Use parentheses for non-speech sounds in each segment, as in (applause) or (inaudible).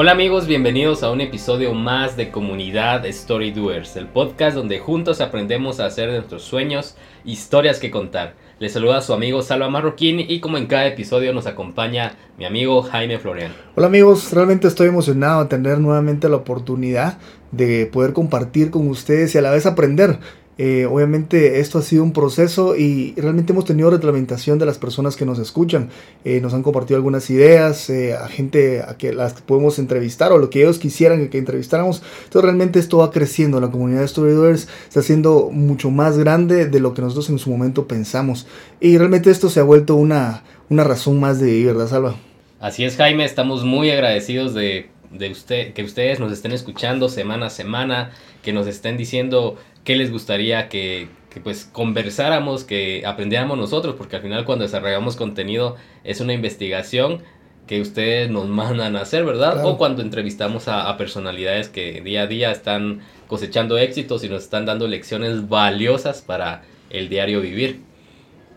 Hola amigos, bienvenidos a un episodio más de Comunidad Story Doers, el podcast donde juntos aprendemos a hacer de nuestros sueños historias que contar. Les saluda su amigo Salva Marroquín y como en cada episodio nos acompaña mi amigo Jaime Florian. Hola amigos, realmente estoy emocionado de tener nuevamente la oportunidad de poder compartir con ustedes y a la vez aprender eh, obviamente esto ha sido un proceso y realmente hemos tenido retroalimentación de las personas que nos escuchan. Eh, nos han compartido algunas ideas eh, a gente a que las podemos entrevistar o lo que ellos quisieran que entrevistáramos. Entonces realmente esto va creciendo. La comunidad de Storydoers está siendo mucho más grande de lo que nosotros en su momento pensamos. Y realmente esto se ha vuelto una, una razón más de vivir, ¿verdad, Salva? Así es, Jaime. Estamos muy agradecidos de de usted, que ustedes nos estén escuchando semana a semana, que nos estén diciendo qué les gustaría que, pues conversáramos, que aprendiéramos nosotros, porque al final cuando desarrollamos contenido es una investigación que ustedes nos (laughs) mandan a hacer, ¿verdad? O cuando entrevistamos a, personalidades que día a día están cosechando éxitos y nos están dando lecciones valiosas para el diario vivir.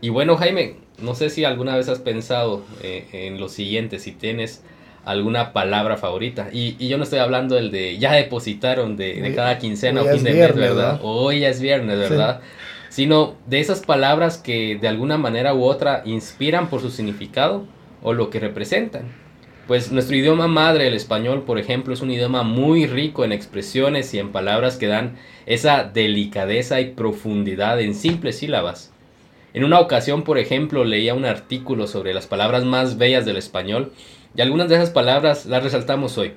Y bueno, Jaime, no sé si alguna vez has pensado eh, en lo siguiente, si tienes alguna palabra favorita. Y, y, yo no estoy hablando del de ya depositaron de, de cada quincena o fin de mes, ¿verdad? Hoy ya es viernes, ¿verdad? Sino de esas palabras que de alguna manera u otra inspiran por su significado o lo que representan. Pues nuestro idioma madre, el español, por ejemplo, es un idioma muy rico en expresiones y en palabras que dan esa delicadeza y profundidad en simples sílabas. En una ocasión, por ejemplo, leía un artículo sobre las palabras más bellas del español y algunas de esas palabras las resaltamos hoy.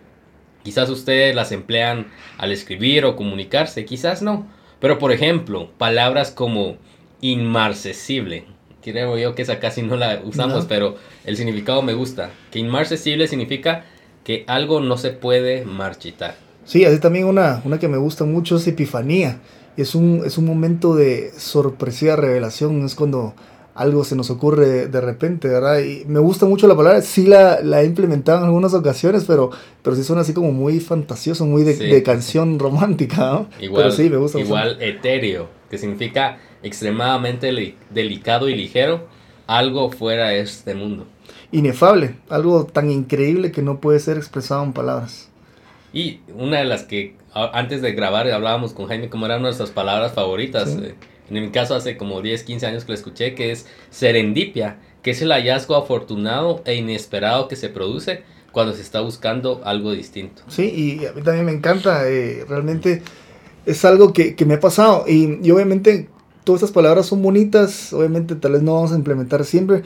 Quizás ustedes las emplean al escribir o comunicarse, quizás no. Pero por ejemplo, palabras como inmarcesible. Creo yo que esa casi no la usamos, pero el significado me gusta. Que inmarcesible significa que algo no se puede marchitar. Sí, así también una, una que me gusta mucho es epifanía. Es un, es un momento de sorpresiva revelación. Es cuando algo se nos ocurre de repente, ¿verdad? Y me gusta mucho la palabra, sí la, la he implementado en algunas ocasiones, pero, pero sí suena así como muy fantasioso, muy de, canción romántica, ¿no? Igual, sí, me gusta igual etéreo, que significa extremadamente delicado y ligero, algo fuera de este mundo. Inefable, algo tan increíble que no puede ser expresado en palabras. Y una de las que antes de grabar hablábamos con Jaime como eran nuestras palabras favoritas. Eh, en mi caso hace como 10, 15 años que lo escuché, que es serendipia, que es el hallazgo afortunado e inesperado que se produce cuando se está buscando algo distinto. Sí, y a mí también me encanta, eh, realmente es algo que, que, me ha pasado y, y, obviamente todas estas palabras son bonitas, obviamente tal vez no vamos a implementar siempre,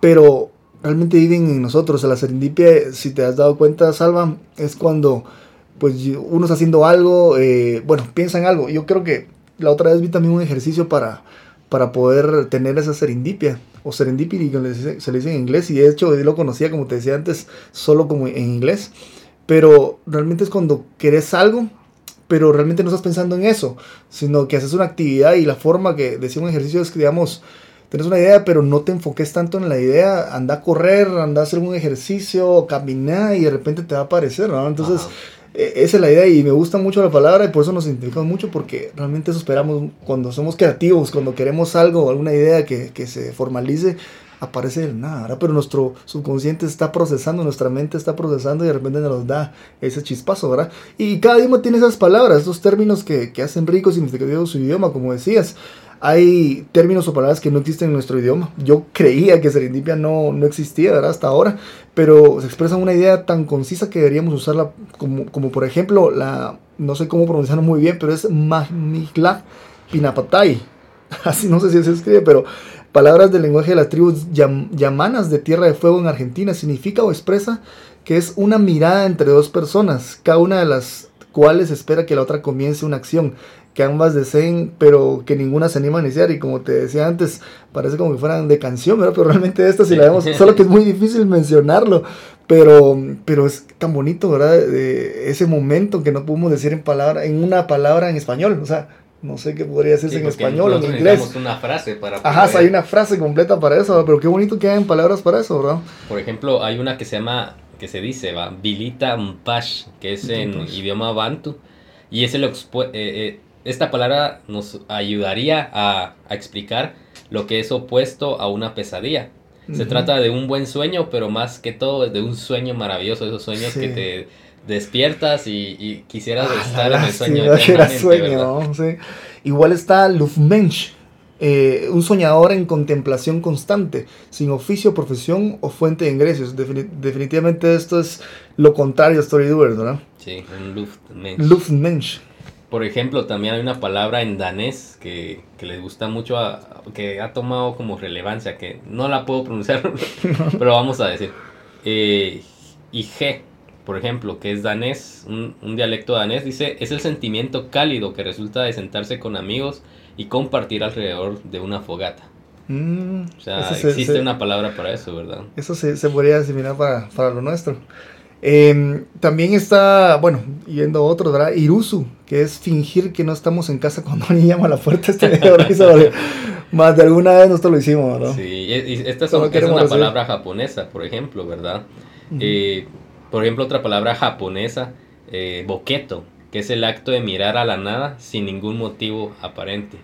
pero realmente viven en nosotros. La serendipia, si te has dado cuenta, Salva, es cuando pues uno está haciendo algo, eh, bueno, piensa en algo. Yo creo que la otra vez vi también un ejercicio para, para poder tener esa serendipia o serendipity, que se le dice en inglés, y de hecho yo lo conocía, como te decía antes, solo como en inglés, pero realmente es cuando querés algo, pero realmente no estás pensando en eso, sino que haces una actividad y la forma que decía un ejercicio es que, digamos, tienes una idea, pero no te enfoques tanto en la idea, anda a correr, anda a hacer un ejercicio, caminar y de repente te va a aparecer, ¿no? Entonces... esa es la idea y me gusta mucho la palabra y por eso nos identificamos mucho porque realmente eso esperamos cuando somos creativos, cuando queremos algo, alguna idea que, que se formalice, aparece del nada, ¿verdad? Pero nuestro subconsciente está procesando, nuestra mente está procesando y de repente nos da ese chispazo, ¿verdad? Y cada idioma tiene esas palabras, esos términos que, que hacen rico y significativo su idioma, como decías hay términos o palabras que no existen en nuestro idioma. Yo creía que serendipia no, no existía, ¿verdad? Hasta ahora, pero se expresa una idea tan concisa que deberíamos usarla como, como por ejemplo, la, no sé cómo pronunciarlo muy bien, pero es Magnikla Pinapatay. (laughs) Así no sé si se escribe, pero palabras del lenguaje de las tribus yamanas de Tierra de Fuego en Argentina significa o expresa que es una mirada entre dos personas, cada una de las cuales espera que la otra comience una acción que ambas deseen, pero que ninguna se anima a iniciar. Y como te decía antes, parece como que fueran de canción, ¿verdad? Pero realmente esta si la vemos, solo que es muy difícil mencionarlo. Pero, pero es tan bonito, ¿verdad? De ese momento que no podemos decir en palabra, en una palabra en español. O sea, no sé qué podría decirse en español o en inglés. una frase para Ajá, hay una frase completa para eso, pero qué bonito que hayan palabras para eso, ¿verdad? Por ejemplo, hay una que se llama, que se dice, va, Bilita Mpash, que es en idioma bantu, y es el eh, eh, esta palabra nos ayudaría a, explicar lo que es opuesto a una pesadilla. Se trata de un buen sueño, pero más que todo de un sueño maravilloso, esos sueños que te despiertas y, quisieras Ah, estar en el sueño. Igual está Luftmensch, eh, un soñador en contemplación constante, sin oficio, profesión o fuente de ingresos. Defini- definitivamente esto es lo contrario a Story Doers, ¿verdad? Sí, un Luftmensch. Luftmensch. Por ejemplo, también hay una palabra en danés que, que les gusta mucho, a- que ha tomado como relevancia, que no la puedo pronunciar, (laughs) pero vamos a decir. Eh, IG, por ejemplo, que es danés, un, un dialecto danés, dice, es el sentimiento cálido que resulta de sentarse con amigos y compartir alrededor de una fogata. Mm, O sea, existe se- una palabra para eso, ¿verdad? Eso se, se podría asimilar para, para lo nuestro. Em, también está, bueno, yendo a otro, ¿verdad? Irusu, que es fingir que no estamos en casa cuando (laughs) alguien llama a la puerta. Este porque más de alguna vez nosotros lo hicimos, ¿no? Sí, y, esta es, una decir. palabra japonesa, por ejemplo, ¿verdad? Eh, por ejemplo, otra palabra japonesa, eh, boqueto, que es el acto de mirar a la nada sin ningún motivo aparente.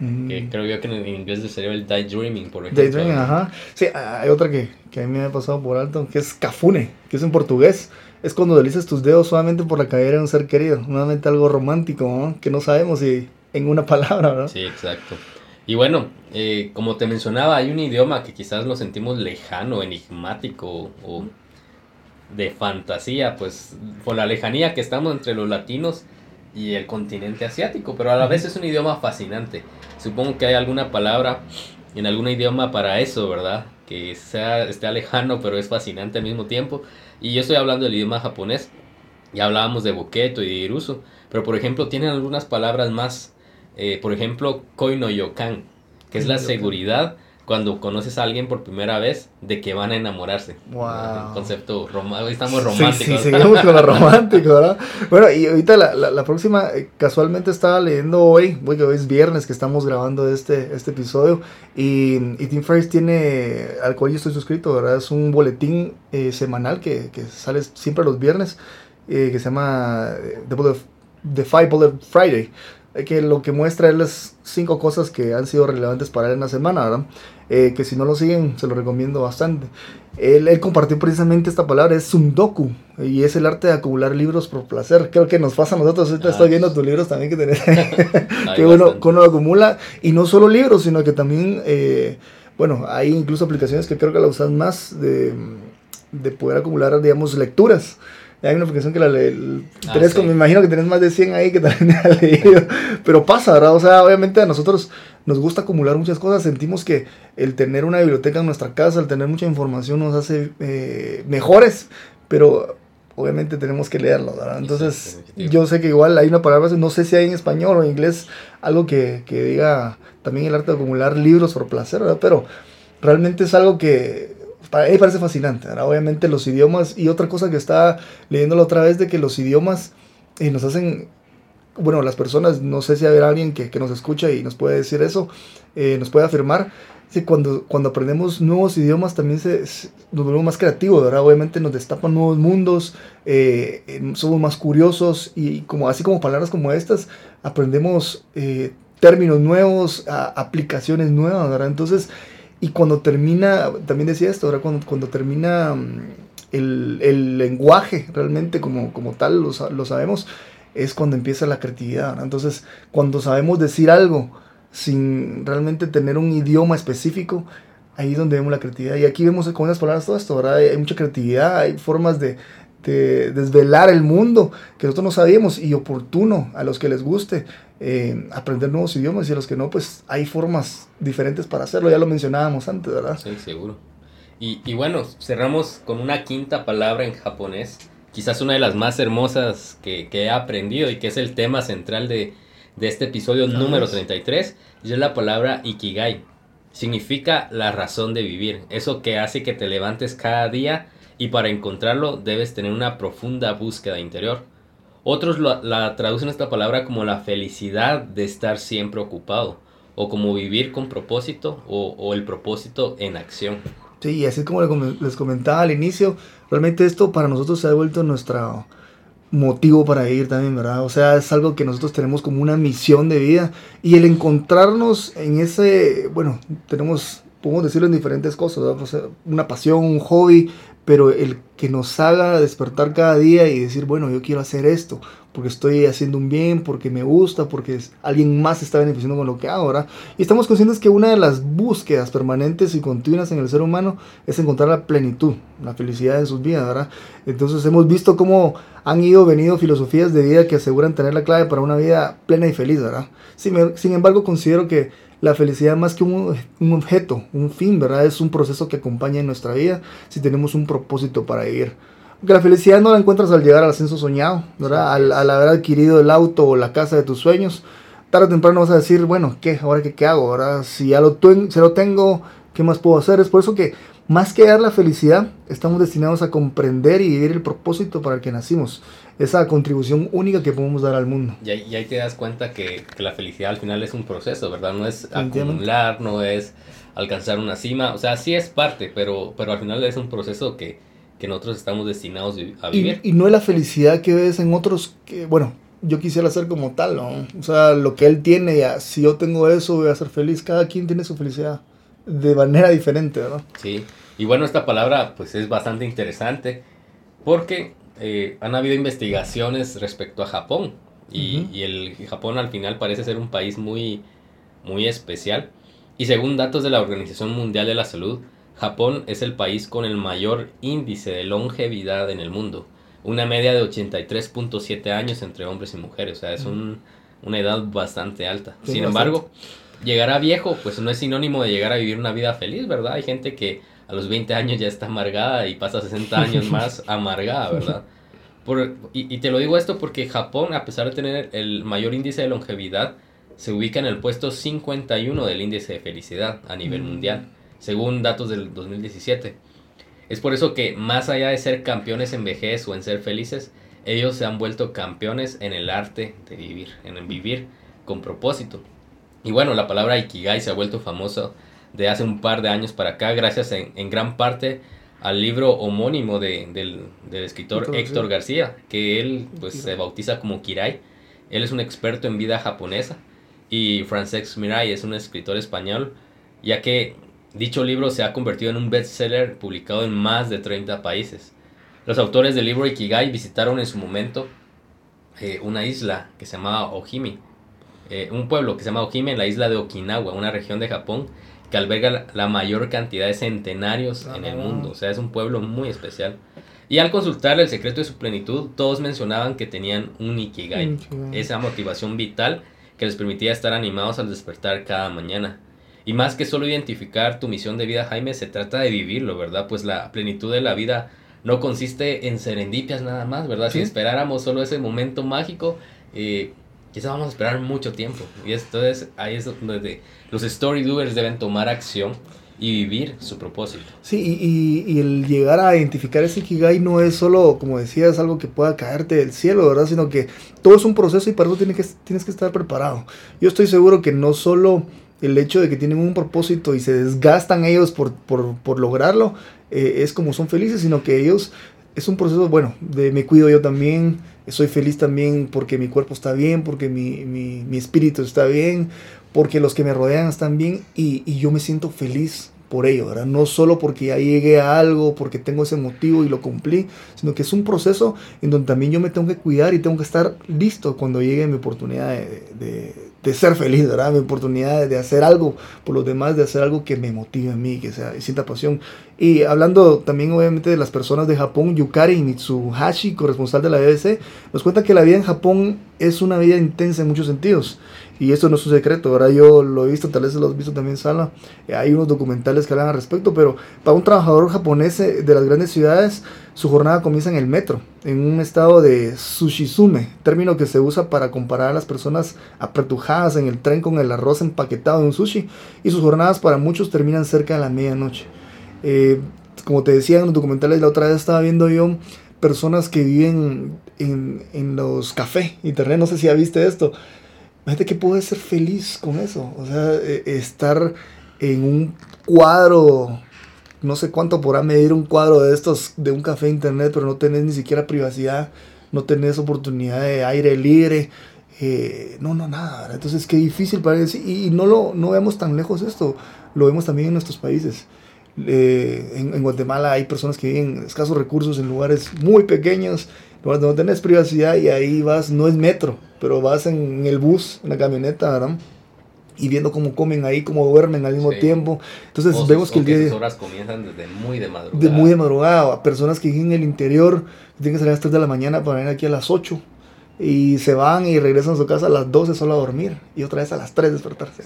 Mm. Que creo yo que en inglés sería el daydreaming, por ejemplo. Daydreaming, ajá. Sí, hay otra que, que a mí me ha pasado por alto, que es cafune, que es en portugués. Es cuando deslizas tus dedos suavemente por la cadera de un ser querido. Nuevamente algo romántico, ¿no? Que no sabemos si en una (laughs) palabra, ¿verdad? Sí, exacto. Y bueno, eh, como te mencionaba, hay un idioma que quizás lo sentimos lejano, enigmático o de fantasía, pues por la lejanía que estamos entre los latinos y el continente asiático, pero a la vez es un idioma fascinante. Supongo que hay alguna palabra en algún idioma para eso, ¿verdad? Que sea, esté lejano, pero es fascinante al mismo tiempo. Y yo estoy hablando del idioma japonés. Ya hablábamos de boketo y de iruso, pero por ejemplo tienen algunas palabras más eh, por ejemplo, koi no yokan, que es la seguridad cuando conoces a alguien por primera vez de que van a enamorarse. Wow. Un concepto romántico, estamos Sí, románticos. Sí, seguimos con lo (laughs) romántico, ¿verdad? Bueno, y ahorita la, la, la próxima, eh, casualmente estaba leyendo hoy, hoy que hoy es viernes que estamos grabando este, este episodio, y, y Tim Ferriss tiene, al cual yo estoy suscrito, ¿verdad? Es un boletín eh, semanal que, que sale siempre los viernes, eh, que se llama eh, The, Bullet, The Five Bullet Friday, eh, que lo que muestra es las cinco cosas que han sido relevantes para él en la semana, ¿verdad? Eh, que si no lo siguen, se lo recomiendo bastante. Él, él compartió precisamente esta palabra, es sundoku, y es el arte de acumular libros por placer. Creo que nos pasa a nosotros, ahorita Ah, estoy viendo tus libros también que tenés, (laughs) (laughs) que uno, uno acumula, y no solo libros, sino que también, eh, bueno, hay incluso aplicaciones que creo que la usan más de, de poder acumular, digamos, lecturas. Hay una aplicación que la le, Ah, tenés sí. como, me imagino que tenés más de 100 ahí que también (laughs) has leído, pero pasa, ¿verdad? O sea, obviamente a nosotros nos gusta acumular muchas cosas, sentimos que el tener una biblioteca en nuestra casa, el tener mucha información nos hace eh, mejores, pero obviamente tenemos que leerlo, ¿verdad? Entonces, yo sé que igual hay una palabra, no sé si hay en español o en inglés, algo que, que diga también el arte de acumular libros por placer, ¿verdad? Pero realmente es algo que para mí me parece fascinante, ¿verdad? Obviamente los idiomas, y otra cosa que estaba leyendo la otra vez, de que los idiomas eh, nos hacen, bueno, las personas, no sé si habrá alguien que, que nos escucha y nos puede decir eso, eh, nos puede afirmar, que cuando, cuando aprendemos nuevos idiomas también se, nos volvemos más creativos, ¿verdad? Obviamente nos destapan nuevos mundos, eh, eh, somos más curiosos y como, así como palabras como estas, aprendemos términos nuevos, aplicaciones nuevas, ¿verdad? Entonces, y cuando termina, también decía esto, ¿verdad? Cuando, cuando termina mm, el, el lenguaje realmente como, como tal, lo, lo sabemos, es cuando empieza la creatividad. Entonces, cuando sabemos decir algo sin realmente tener un idioma específico, ahí es donde vemos la creatividad. Y aquí vemos con esas palabras todo esto, ¿verdad? Hay mucha creatividad, hay formas de, de desvelar el mundo que nosotros no sabíamos y oportuno a los que les guste eh, aprender nuevos idiomas y a los que no, pues hay formas diferentes para hacerlo, ya lo mencionábamos antes, ¿verdad? Sí, seguro. Y, y bueno, cerramos con una quinta palabra en japonés, quizás una de las más hermosas que, que he aprendido y que es el tema central de, de este episodio número es. 33, y es la palabra ikigai. Significa la razón de vivir, eso que hace que te levantes cada día y para encontrarlo debes tener una profunda búsqueda interior. Otros la traducen esta palabra como la felicidad de estar siempre ocupado, o como vivir con propósito, o, o el propósito en acción. Sí, y así como le com- les comentaba al inicio, realmente esto para nosotros se ha vuelto nuestro motivo para ir también, ¿verdad? O sea, es algo que nosotros tenemos como una misión de vida y el encontrarnos en ese, bueno, tenemos, podemos decirlo en diferentes cosas, ¿verdad? O sea, una pasión, un hobby, pero el que nos haga despertar cada día y decir, bueno, yo quiero hacer esto, porque estoy haciendo un bien, porque me gusta, porque alguien más está beneficiando con lo que hago, ¿verdad? Y estamos conscientes que una de las búsquedas permanentes y continuas en el ser humano es encontrar la plenitud, la felicidad en sus vidas, ¿verdad? Entonces hemos visto cómo han ido, venido filosofías de vida que aseguran tener la clave para una vida plena y feliz, ¿verdad? Sin, sin embargo, considero que la felicidad más que un, un, objeto, un fin, ¿verdad? Es un proceso que acompaña en nuestra vida si tenemos un propósito para vivir. Porque la felicidad no la encuentras al llegar al ascenso soñado, ¿verdad? Al, haber adquirido el auto o la casa de tus sueños. Tarde o temprano vas a decir, bueno, ¿qué? ¿Ahora qué, qué hago? ¿verdad? Si ya lo, si lo tengo, ¿qué más puedo hacer? Es por eso que más que dar la felicidad, estamos destinados a comprender y vivir el propósito para el que nacimos esa contribución única que podemos dar al mundo. Y ahí, te das cuenta que, que, la felicidad al final es un proceso, ¿verdad? No es acumular, no es alcanzar una cima, o sea, sí es parte, pero, pero al final es un proceso que, que nosotros estamos destinados a vivir. Y, no es la felicidad que ves en otros, que bueno, yo quisiera ser como tal, ¿no? O sea, lo que él tiene, ya, si yo tengo eso, voy a ser feliz. Cada quien tiene su felicidad de manera diferente, ¿verdad? Sí, y bueno, esta palabra pues es bastante interesante porque eh, han habido investigaciones respecto a Japón y, el Japón al final parece ser un país muy, muy especial. Y según datos de la Organización Mundial de la Salud, Japón es el país con el mayor índice de longevidad en el mundo. Una media de 83.7 años entre hombres y mujeres. O sea, es una edad bastante alta. Sin embargo, llegar a viejo, pues no es sinónimo de llegar a vivir una vida feliz, ¿verdad? Hay gente que a los 20 años ya está amargada y pasa 60 años (laughs) más amargada, ¿verdad? Por, y, te lo digo esto porque Japón, a pesar de tener el mayor índice de longevidad, se ubica en el puesto 51 del índice de felicidad a nivel mm. mundial, según datos del 2017. Es por eso que más allá de ser campeones en vejez o en ser felices, ellos se han vuelto campeones en el arte de vivir, en vivir con propósito. Y bueno, la palabra Ikigai se ha vuelto famosa de hace un par de años para acá, gracias en, gran parte al libro homónimo de, del, escritor Héctor, García, que él pues se bautiza como Kirai. Él es un experto en vida japonesa y Francesc Mirai es un escritor español, ya que dicho libro se ha convertido en un bestseller publicado en más de 30 países. Los autores del libro Ikigai visitaron en su momento eh, una isla que se llamaba Ojimi, eh, un pueblo que se llama Ojimi en la isla de Okinawa, una región de Japón que alberga la mayor cantidad de centenarios en el mundo. O sea, es un pueblo muy especial. Y al consultar el secreto de su plenitud, todos mencionaban que tenían un Ikigai, esa motivación vital que les permitía estar animados al despertar cada mañana. Y más que solo identificar tu misión de vida, Jaime, se trata de vivirlo, ¿verdad? Pues la plenitud de la vida no consiste en serendipias nada más, ¿verdad? Si esperáramos solo ese momento mágico, eh, quizá vamos a esperar mucho tiempo. Y esto es, ahí es donde los story doers deben tomar acción y vivir su propósito. Sí, y, y, el llegar a identificar ese Ikigai no es solo, como decías, algo que pueda caerte del cielo, ¿verdad? Sino que todo es un proceso y para eso tienes que, tienes que estar preparado. Yo estoy seguro que no solo el hecho de que tienen un propósito y se desgastan ellos por, por, por lograrlo, eh, es como son felices, sino que ellos es un proceso, bueno, de me cuido yo también, soy feliz también porque mi cuerpo está bien, porque mi, mi, espíritu está bien, porque los que me rodean están bien y, y, yo me siento feliz por ello, ¿verdad? No solo porque ya llegué a algo, porque tengo ese motivo y lo cumplí, sino que es un proceso en donde también yo me tengo que cuidar y tengo que estar listo cuando llegue mi oportunidad de, de, ser feliz, ¿verdad? Mi oportunidad de, hacer algo por los demás, de hacer algo que me motive a mí, que sea, sienta pasión. Y hablando también obviamente de las personas de Japón, Yukari Mitsuhashi, corresponsal de la BBC, nos cuenta que la vida en Japón es una vida intensa en muchos sentidos. Y esto no es un secreto, ahora yo lo he visto, tal vez lo has visto también, Sala. Eh, hay unos documentales que hablan al respecto, pero para un trabajador japonés eh, de las grandes ciudades, su jornada comienza en el metro, en un estado de sushizume, término que se usa para comparar a las personas apretujadas en el tren con el arroz empaquetado en un sushi. Y sus jornadas para muchos terminan cerca de la medianoche. Eh, como te decía en los documentales, la otra vez estaba viendo yo personas que viven en, en los cafés, internet, no sé si ya viste esto Imagínate que puedes ser feliz con eso. O sea, e, estar en un cuadro, no sé cuánto podrá medir un cuadro de estos, de un café internet, pero no tenés ni siquiera privacidad, no tenés oportunidad de aire libre. Eh, no, no, nada. Entonces, qué difícil para decir. Y no, lo, no vemos tan lejos esto. Lo vemos también en nuestros países. Eh, en, Guatemala hay personas que viven escasos recursos en lugares muy pequeños, donde no tenés privacidad y ahí vas, no es metro, pero vas en, el bus, en la camioneta, ¿verdad? y viendo cómo comen ahí, cómo duermen al mismo tiempo. Entonces vemos que el día... horas comienzan desde muy de madrugada. De muy de madrugada. A personas que viven en el interior, tienen que salir a las 3 de la mañana para venir aquí a las 8. Y se van y regresan a su casa a las 12 solo a dormir. Y otra vez a las 3 despertarse.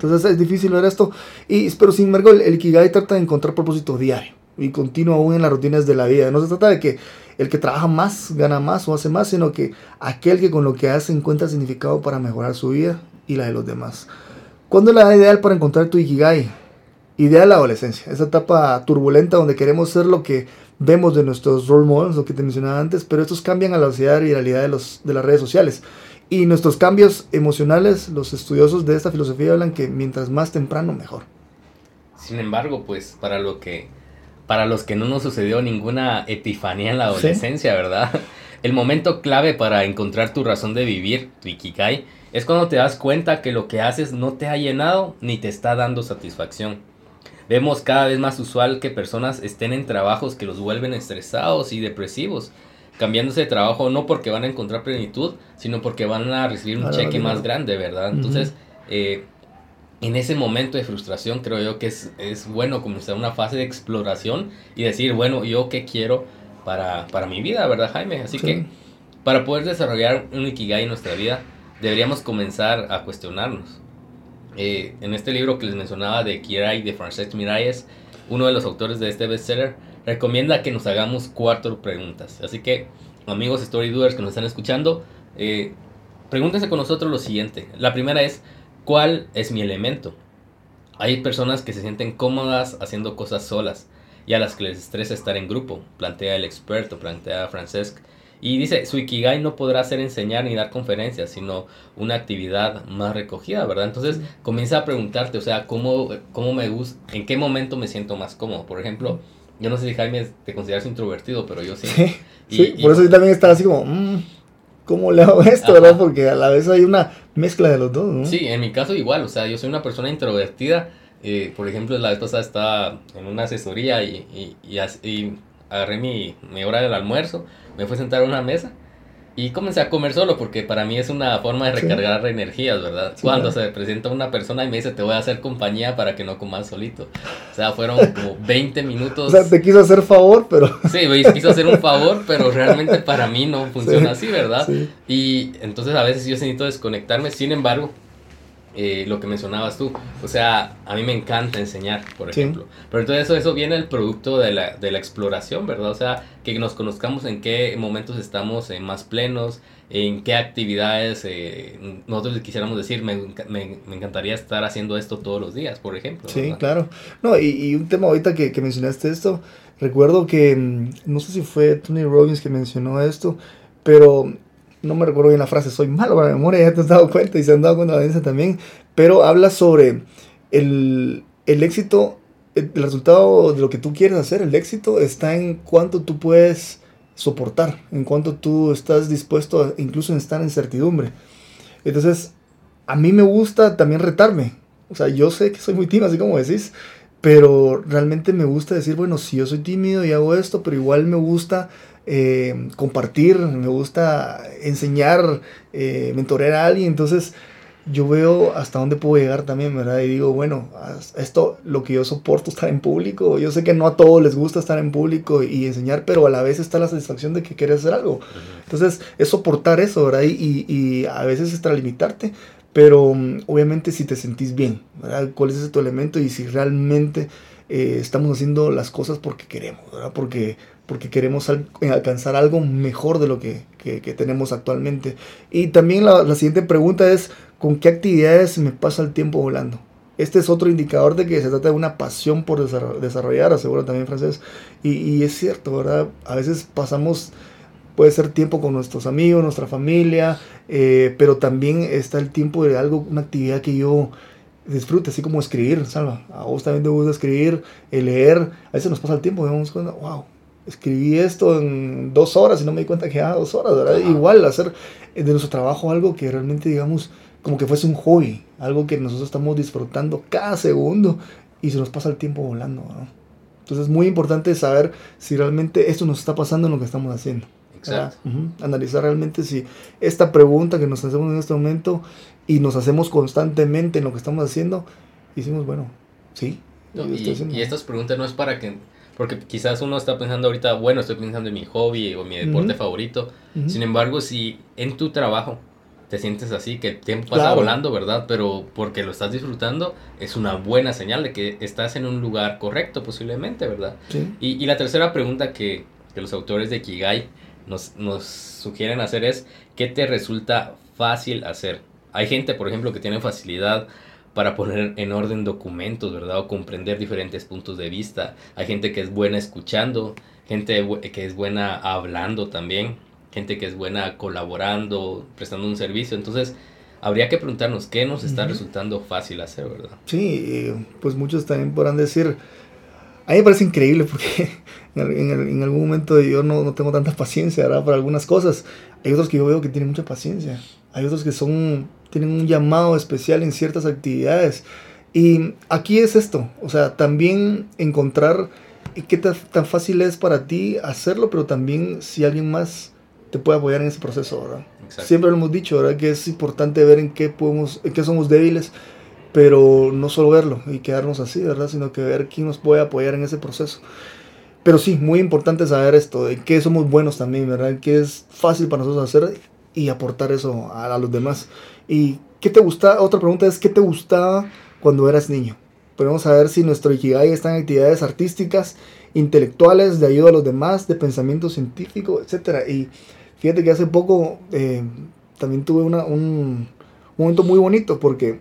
Entonces es difícil ver esto. Y, pero sin embargo, el, el Ikigai trata de encontrar propósito diario y continuo aún en las rutinas de la vida. No se trata de que el que trabaja más gana más o hace más, sino que aquel que con lo que hace encuentra significado para mejorar su vida y la de los demás. ¿Cuándo es la edad ideal para encontrar tu Ikigai? Ideal la adolescencia, esa etapa turbulenta donde queremos ser lo que vemos de nuestros role models, lo que te mencionaba antes, pero estos cambian a la velocidad y realidad de, las redes sociales. Y nuestros cambios emocionales, los estudiosos de esta filosofía hablan que mientras más temprano, mejor. Sin embargo, pues para lo que para los que no nos sucedió ninguna epifanía en la adolescencia, ¿verdad? (laughs) El momento clave para encontrar tu razón de vivir, tu ikigai, es cuando te das cuenta que lo que haces no te ha llenado ni te está dando satisfacción. Vemos cada vez más usual que personas estén en trabajos que los vuelven estresados y depresivos, cambiándose de trabajo no porque van a encontrar plenitud, sino porque van a recibir un cheque más grande, ¿verdad? Entonces, eh, en ese momento de frustración creo yo que es, es, bueno comenzar una fase de exploración y decir, bueno, yo qué quiero para, para mi vida, ¿verdad, Jaime? Así que para poder desarrollar un Ikigai en nuestra vida, deberíamos comenzar a cuestionarnos. Eh, en este libro que les mencionaba de Kirai de Francesc Miralles, uno de los autores de este bestseller, recomienda que nos hagamos cuatro preguntas. Así que, amigos story doers que nos están escuchando, eh, pregúntense con nosotros lo siguiente. La primera es, ¿Cuál es mi elemento? Hay personas que se sienten cómodas haciendo cosas solas y a las que les estresa estar en grupo, plantea el experto, plantea Francesc. Y dice, su Ikigai no podrá ser enseñar ni dar conferencias, sino una actividad más recogida, ¿verdad? Entonces comienza a preguntarte, o sea, ¿cómo, cómo me gusta, en qué momento me siento más cómodo? Por ejemplo, yo no sé si Jaime te consideras introvertido, pero yo sí. (laughs) Sí, por eso yo también estaba así como... Mm, ¿Cómo le hago esto, verdad? Porque a la vez hay una mezcla de los dos, ¿no? Sí, en mi caso igual, o sea, yo soy una persona introvertida. Eh, por ejemplo, la vez pasada estaba en una asesoría y, y, y, y agarré mi, mi hora del almuerzo, me fui a sentar a una mesa y comencé a comer solo porque para mí es una forma de recargar energías, ¿verdad? Cuando se presenta una persona y me dice, te voy a hacer compañía para que no comas solito. O sea, fueron (laughs) como 20 minutos. O sea, te quiso hacer favor, pero... (laughs) Sí, me quiso hacer un favor, pero realmente para mí no funciona así, ¿verdad? Y entonces a veces yo necesito desconectarme, sin embargo, eh, lo que mencionabas tú. O sea, a mí me encanta enseñar, por ejemplo. Pero entonces eso, eso viene el producto de la, de la exploración, ¿verdad? O sea, que nos conozcamos en qué momentos estamos eh, más plenos, en qué actividades eh, nosotros quisiéramos decir, me, me, me, encantaría estar haciendo esto todos los días, por ejemplo. Sí, claro. No, y, y, un tema ahorita que, que mencionaste esto, recuerdo que, mm, no sé si fue Tony Robbins que mencionó esto, pero no me recuerdo bien la frase, soy malo para la memoria, ya te has dado cuenta y se han dado cuenta de también, pero habla sobre el, el éxito, el, resultado de lo que tú quieres hacer, el éxito está en cuánto tú puedes soportar, en cuánto tú estás dispuesto a, incluso en estar en certidumbre. Entonces, a mí me gusta también retarme. O sea, yo sé que soy muy tímido, así como decís, pero realmente me gusta decir, bueno, si yo soy tímido y hago esto, pero igual me gusta eh, compartir, me gusta enseñar, eh, mentorear a alguien, entonces yo veo hasta dónde puedo llegar también, ¿verdad? Y digo, bueno, esto, lo que yo soporto estar en público, yo sé que no a todos les gusta estar en público y enseñar, pero a la vez está la satisfacción de que quieres hacer algo. Entonces, es soportar eso, ¿verdad? Y, y a veces extralimitarte, pero obviamente si te sentís bien, ¿verdad? ¿Cuál es ese tu elemento? Y si realmente eh, estamos haciendo las cosas porque queremos, ¿verdad? Porque porque queremos alcanzar algo mejor de lo que, tenemos actualmente. Y también la, siguiente pregunta es, ¿con qué actividades me pasa el tiempo volando? Este es otro indicador de que se trata de una pasión por desarrollar, asegura también Francés. Y, es cierto, ¿verdad? A veces pasamos, puede ser tiempo con nuestros amigos, nuestra familia, eh, pero también está el tiempo de algo, una actividad que yo disfrute, así como escribir, Salva. A vos también te gusta escribir, leer. A veces nos pasa el tiempo y vamos cuenta, wow, escribí esto en dos horas y no me di cuenta que era dos horas, ¿verdad? Igual hacer de nuestro trabajo algo que realmente, digamos, como que fuese un hobby, algo que nosotros estamos disfrutando cada segundo y se nos pasa el tiempo volando, ¿no? Entonces es muy importante saber si realmente esto nos está pasando en lo que estamos haciendo. Exacto. Analizar realmente si esta pregunta que nos hacemos en este momento y nos hacemos constantemente en lo que estamos haciendo, decimos, bueno, sí. y, estas preguntas no es para que, porque quizás uno está pensando ahorita, bueno, estoy pensando en mi hobby o mi deporte favorito. Sin embargo, si en tu trabajo te sientes así, que el tiempo pasa volando, ¿verdad? Pero porque lo estás disfrutando, es una buena señal de que estás en un lugar correcto posiblemente, ¿verdad? Y, y, la tercera pregunta que, que, los autores de Kigai nos, nos sugieren hacer es, ¿qué te resulta fácil hacer? Hay gente, por ejemplo, que tiene facilidad para poner en orden documentos, ¿verdad? O comprender diferentes puntos de vista. Hay gente que es buena escuchando, gente que es buena hablando también gente que es buena colaborando, prestando un servicio. Entonces, habría que preguntarnos qué nos está resultando fácil hacer, ¿verdad? Sí, pues muchos también podrán decir, a mí me parece increíble porque (laughs) en, algún momento yo no, no, tengo tanta paciencia, ¿verdad? Para algunas cosas. Hay otros que yo veo que tienen mucha paciencia. Hay otros que son, tienen un llamado especial en ciertas actividades. Y aquí es esto, o sea, también encontrar qué tan, fácil es para ti hacerlo, pero también si alguien más te puede apoyar en ese proceso, ¿verdad? Siempre lo hemos dicho, ¿verdad? Que es importante ver en qué podemos, en qué somos débiles, pero no solo verlo y quedarnos así, ¿verdad? Sino que ver quién nos puede apoyar en ese proceso. Pero sí, muy importante saber esto, de qué somos buenos también, ¿verdad? Que es fácil para nosotros hacer y aportar eso a, los demás. Y qué te gusta, otra pregunta es, ¿qué te gustaba cuando eras niño? Podemos saber si nuestro Ikigai está en actividades artísticas, intelectuales, de ayuda a los demás, de pensamiento científico, etc. Y Fíjate que hace poco eh, también tuve una, un, momento muy bonito porque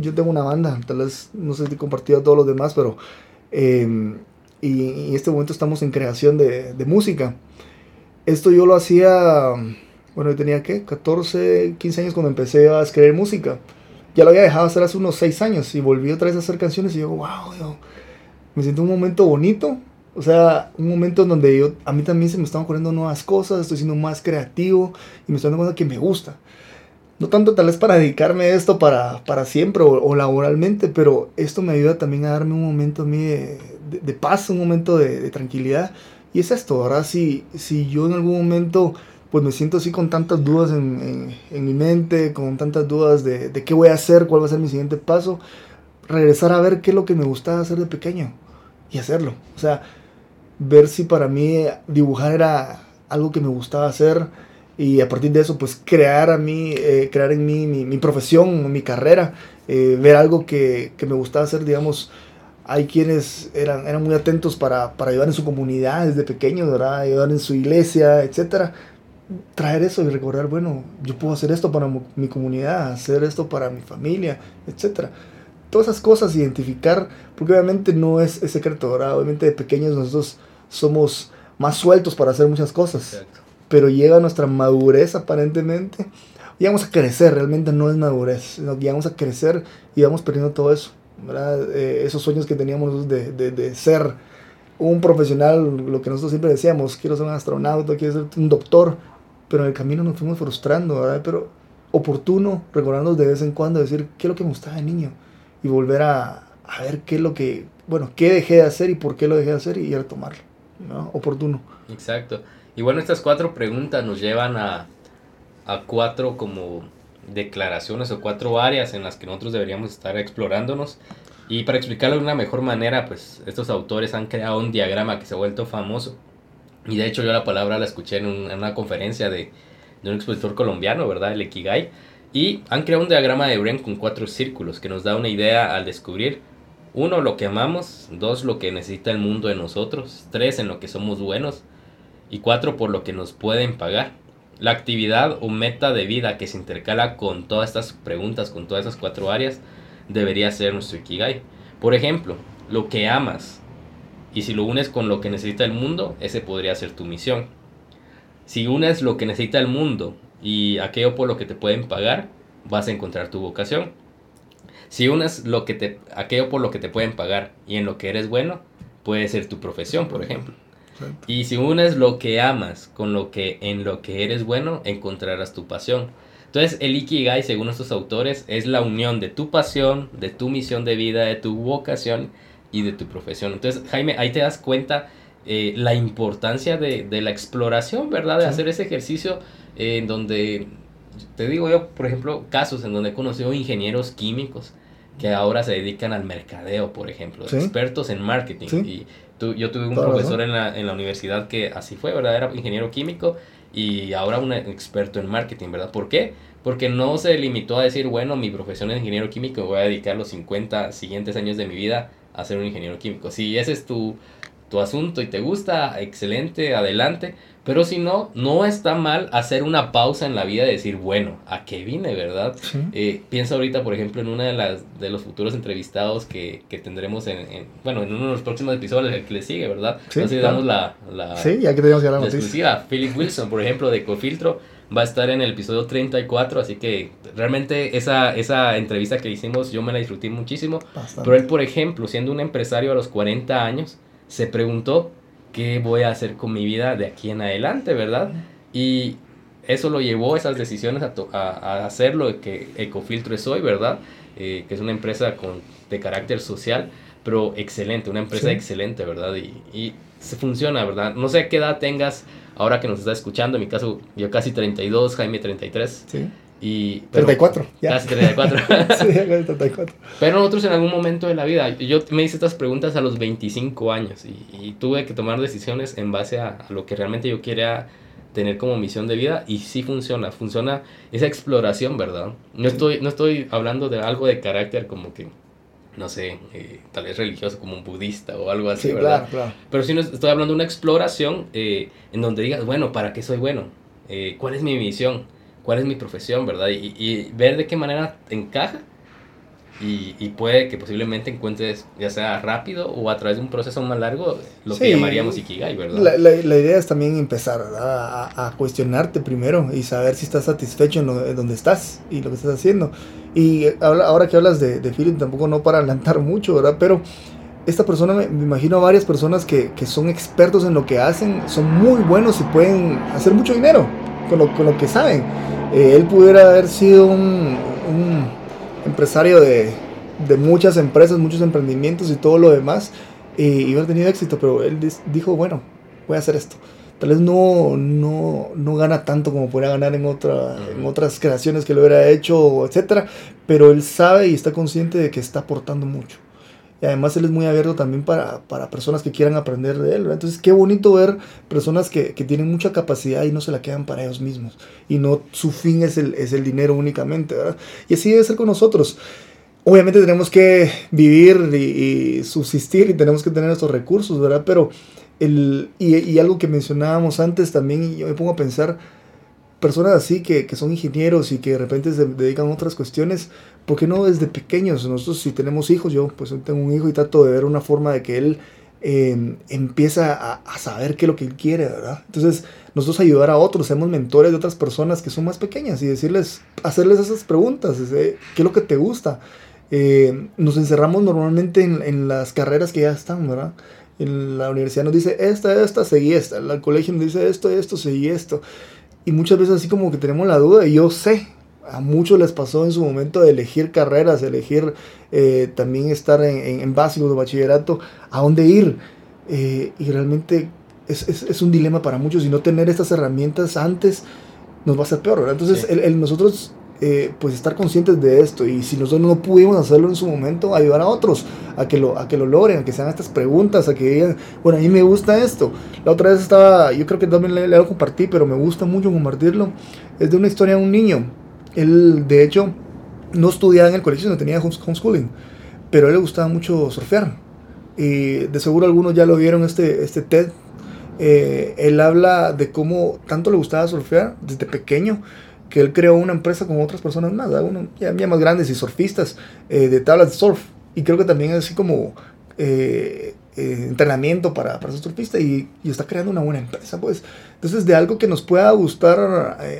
yo tengo una banda, tal vez no sé si he compartido a todos los demás, pero em, y, en este momento estamos en creación de, de, música. Esto yo lo hacía, bueno, yo tenía que 14, 15 años cuando empecé a escribir música. Ya lo había dejado hacer hace unos 6 años y volví otra vez a hacer canciones y yo, wow, me siento un momento bonito o sea, un momento en donde yo, a mí también se me están ocurriendo nuevas cosas, estoy siendo más creativo y me estoy dando cuenta que me gusta. No tanto tal vez para dedicarme a esto para, para siempre o, laboralmente, pero esto me ayuda también a darme un momento a mí de, de, paz, un momento de, de, tranquilidad. Y es esto, ¿verdad? Si, si yo en algún momento pues me siento así con tantas dudas en, en, en mi mente, con tantas dudas de, de qué voy a hacer, cuál va a ser mi siguiente paso, regresar a ver qué es lo que me gustaba hacer de pequeño y hacerlo. O sea, ver si para mí dibujar era algo que me gustaba hacer y a partir de eso pues crear a mí, eh, crear en mí mi, profesión, mi carrera, eh, ver algo que, que, me gustaba hacer, digamos, hay quienes eran, eran muy atentos para, para ayudar en su comunidad desde pequeños, ¿verdad? ayudar en su iglesia, etcétera traer eso y recordar, bueno, yo puedo hacer esto para mi comunidad, hacer esto para mi familia, etcétera todas esas cosas, identificar, porque obviamente no es, secreto, ¿verdad? Obviamente de pequeños nosotros somos más sueltos para hacer muchas cosas, pero llega nuestra madurez aparentemente, llegamos a crecer, realmente no es madurez, llegamos a crecer y vamos perdiendo todo eso, ¿verdad? Eh, esos sueños que teníamos de, de, de ser un profesional, lo que nosotros siempre decíamos, quiero ser un astronauta, quiero ser un doctor, pero en el camino nos fuimos frustrando, ¿verdad? Pero oportuno recordarnos de vez en cuando, decir, ¿qué es lo que me gustaba de niño? y volver a, ver qué es lo que, bueno, qué dejé de hacer y por qué lo dejé de hacer y retomarlo, ¿no? Oportuno. Exacto. Y bueno, estas cuatro preguntas nos llevan a, a cuatro como declaraciones o cuatro áreas en las que nosotros deberíamos estar explorándonos. Y para explicarlo de una mejor manera, pues estos autores han creado un diagrama que se ha vuelto famoso. Y de hecho yo la palabra la escuché en, una conferencia de, de, un expositor colombiano, ¿verdad? El Ikigai. Y han creado un diagrama de Bren con cuatro círculos que nos da una idea al descubrir uno, lo que amamos, dos, lo que necesita el mundo de nosotros, tres, en lo que somos buenos y cuatro, por lo que nos pueden pagar. La actividad o meta de vida que se intercala con todas estas preguntas, con todas esas cuatro áreas, debería ser nuestro Ikigai. Por ejemplo, lo que amas. Y si lo unes con lo que necesita el mundo, ese podría ser tu misión. Si unes lo que necesita el mundo y aquello por lo que te pueden pagar, vas a encontrar tu vocación. Si unes lo que te, aquello por lo que te pueden pagar y en lo que eres bueno, puede ser tu profesión, por ejemplo. Y si unes lo que amas con lo que en lo que eres bueno, encontrarás tu pasión. Entonces, el Ikigai, según estos autores, es la unión de tu pasión, de tu misión de vida, de tu vocación y de tu profesión. Entonces, Jaime, ahí te das cuenta eh, la importancia de, de, la exploración, ¿verdad? De hacer ese ejercicio eh, en donde, te digo yo, por ejemplo, casos en donde he conocido ingenieros químicos que ahora se dedican al mercadeo, por ejemplo, expertos en marketing. Y tú, yo tuve un profesor en la, en la universidad que así fue, ¿verdad? Era ingeniero químico y ahora un experto en marketing, ¿verdad? ¿Por qué? Porque no se limitó a decir, bueno, mi profesión es ingeniero químico, voy a dedicar los 50 siguientes años de mi vida a ser un ingeniero químico. Si ese es tu, tu asunto y te gusta, excelente, adelante. Pero si no, no está mal hacer una pausa en la vida y decir, bueno, ¿a qué vine, verdad? Eh, piensa ahorita, por ejemplo, en una de las de los futuros entrevistados que, que tendremos en, bueno, en uno de los próximos episodios, el que le sigue, ¿verdad? Sí, Entonces damos la, la, sí, ya que tenemos que la exclusiva. Philip Wilson, por ejemplo, de Cofiltro, va a estar en el episodio 34, así que realmente esa, esa entrevista que hicimos yo me la disfruté muchísimo. Pero él, por ejemplo, siendo un empresario a los 40 años, se preguntó qué voy a hacer con mi vida de aquí en adelante, ¿verdad? Y eso lo llevó, esas decisiones, a, a, hacer lo que Ecofiltro es hoy, ¿verdad? Eh, que es una empresa con, de carácter social, pero excelente, una empresa excelente, ¿verdad? Y, y, se funciona, ¿verdad? No sé qué edad tengas ahora que nos estás escuchando, en mi caso yo casi 32, Jaime 33. Sí. Y, 34. Casi 34. (laughs) sí, 34. Pero nosotros en algún momento de la vida, yo me hice estas preguntas a los 25 años y, tuve que tomar decisiones en base a, lo que realmente yo quería tener como misión de vida y sí funciona, funciona esa exploración, ¿verdad? No estoy, no estoy hablando de algo de carácter como que, no sé, eh, tal vez religioso como un budista o algo así, ¿verdad? Claro, claro. Pero sí no estoy hablando de una exploración eh, en donde digas, bueno, ¿para qué soy bueno? Eh, ¿Cuál es mi misión? cuál es mi profesión, ¿verdad? Y, y ver de qué manera encaja y, y, puede que posiblemente encuentres, ya sea rápido o a través de un proceso más largo, lo que llamaríamos Ikigai, ¿verdad? La, la, la, idea es también empezar a, a, cuestionarte primero y saber si estás satisfecho en, lo, donde estás y lo que estás haciendo. Y ahora que hablas de, de Philip, tampoco no para adelantar mucho, ¿verdad? Pero esta persona, me, me imagino a varias personas que, que, son expertos en lo que hacen, son muy buenos y pueden hacer mucho dinero con lo, con lo que saben eh, él pudiera haber sido un, empresario de, muchas empresas, muchos emprendimientos y todo lo demás, y, haber tenido éxito, pero él dijo, bueno, voy a hacer esto. Tal vez no, no, no gana tanto como podría ganar en, otra, en otras creaciones que lo hubiera hecho, etc. Pero él sabe y está consciente de que está aportando mucho. Y además él es muy abierto también para, para personas que quieran aprender de él. Entonces qué bonito ver personas que, que, tienen mucha capacidad y no se la quedan para ellos mismos. Y no su fin es el, es el dinero únicamente. ¿verdad? Y así debe ser con nosotros. Obviamente tenemos que vivir y, subsistir y tenemos que tener estos recursos, ¿verdad? Pero el, y, y algo que mencionábamos antes también, yo me pongo a pensar, personas así que, que, son ingenieros y que de repente se dedican a otras cuestiones, ¿por qué no desde pequeños? Nosotros si tenemos hijos, yo pues tengo un hijo y trato de ver una forma de que él eh, empieza a, saber qué es lo que él quiere, ¿verdad? Entonces nosotros ayudar a otros, somos mentores de otras personas que son más pequeñas y decirles, hacerles esas preguntas, ¿qué es lo que te gusta? Eh, nos encerramos normalmente en, en, las carreras que ya están, ¿verdad? En la universidad nos dice esta, esta, seguí esta. El colegio nos dice esto, esto, seguí esto. Y muchas veces así como que tenemos la duda y yo sé, a muchos les pasó en su momento de elegir carreras, elegir eh, también estar en, en, básicos de bachillerato, a dónde ir. Eh, y realmente es, es, es, un dilema para muchos y no tener estas herramientas antes nos va a ser peor, ¿verdad? Entonces el, el, nosotros eh, pues estar conscientes de esto y si nosotros no pudimos hacerlo en su momento, ayudar a otros a que lo, a que lo logren, a que sean estas preguntas, a que digan, bueno, a mí me gusta esto. La otra vez estaba, yo creo que también le, le lo compartí, pero me gusta mucho compartirlo. Es de una historia de un niño. Él, de hecho, no estudiaba en el colegio, no tenía homeschooling, pero a él le gustaba mucho surfear. Y de seguro algunos ya lo vieron este, este TED. Eh, él habla de cómo tanto le gustaba surfear desde pequeño que él creó una empresa con otras personas más, Uno, ya, más grandes y surfistas eh, de tablas de surf. Y creo que también es así como eh, eh, entrenamiento para, para surfistas y, está creando una buena empresa, pues. Entonces, de algo que nos pueda gustar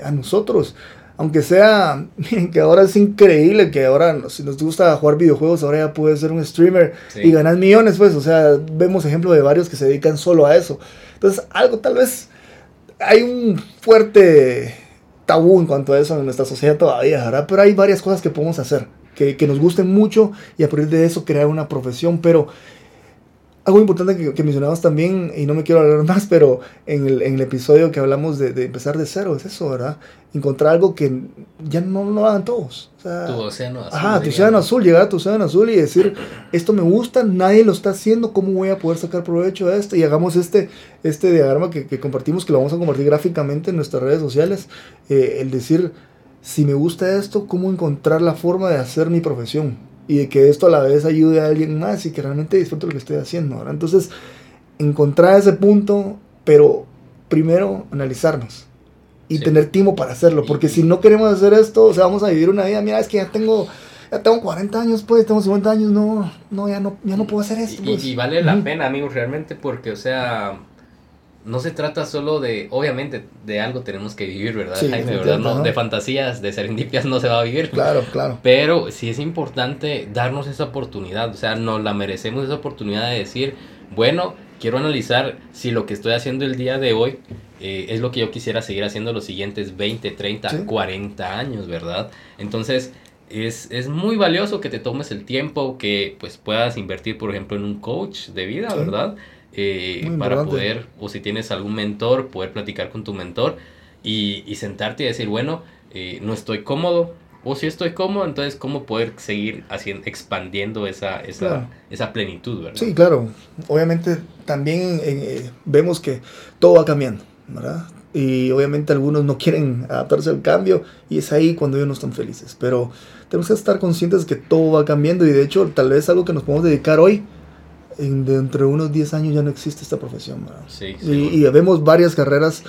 a nosotros. Aunque sea, miren (laughs) que ahora es increíble que ahora, si nos gusta jugar videojuegos, ahora ya puedes ser un streamer sí. y ganar millones, pues. O sea, vemos ejemplos de varios que se dedican solo a eso. Entonces, algo tal vez hay un fuerte tabú en cuanto a eso en nuestra sociedad todavía, ¿verdad? Pero hay varias cosas que podemos hacer, que, que nos gusten mucho y a partir de eso crear una profesión, pero algo importante que, que, mencionabas también, y no me quiero hablar (laughs) más, pero en el, en el episodio que hablamos de, de, empezar de cero, es eso, ¿verdad? Encontrar algo que ya no lo hagan todos. O sea, tu océano azul. Ajá, tu océano azul, llegar a tu océano azul y decir, esto me gusta, nadie lo está haciendo, ¿cómo voy a poder sacar provecho de esto? Y hagamos este, este diagrama que, que compartimos, que lo vamos a compartir gráficamente en nuestras redes sociales, eh, el decir, si me gusta esto, ¿cómo encontrar la forma de hacer mi profesión? Y de que esto a la vez ayude a alguien más y que realmente disfrute lo que estoy haciendo. ¿verdad? Entonces, encontrar ese punto, pero primero analizarnos y tener tiempo para hacerlo, porque si no queremos hacer esto, o sea, vamos a vivir una vida, mira, es que ya tengo ya tengo 40 años, pues, tengo 50 años, no, no, ya no, ya no puedo hacer esto. Pues. Y, vale la pena, amigos, realmente, porque, o sea, no se trata solo de, obviamente, de algo tenemos que vivir, ¿verdad, Jaime? ¿verdad? No, De fantasías, de serendipias no se va a vivir. Claro, claro. Pero sí es importante darnos esa oportunidad, o sea, nos la merecemos esa oportunidad de decir, bueno, quiero analizar si lo que estoy haciendo el día de hoy eh, es lo que yo quisiera seguir haciendo los siguientes 20, 30, 40 años, ¿verdad? Entonces, es, es, muy valioso que te tomes el tiempo, que pues puedas invertir, por ejemplo, en un coach de vida, ¿verdad? Eh, para poder, o si tienes algún mentor, poder platicar con tu mentor y, y sentarte y decir, bueno, eh, no estoy cómodo, o si estoy cómodo, entonces cómo poder seguir haciendo, expandiendo esa, esa, esa plenitud, ¿verdad? Sí, claro. Obviamente también eh, vemos que todo va cambiando, ¿verdad? Y obviamente algunos no quieren adaptarse al cambio y es ahí cuando ellos no están felices. Pero tenemos que estar conscientes de que todo va cambiando y de hecho tal vez algo que nos podemos dedicar hoy en, dentro de unos 10 años ya no existe esta profesión. Sí, y, y, vemos varias carreras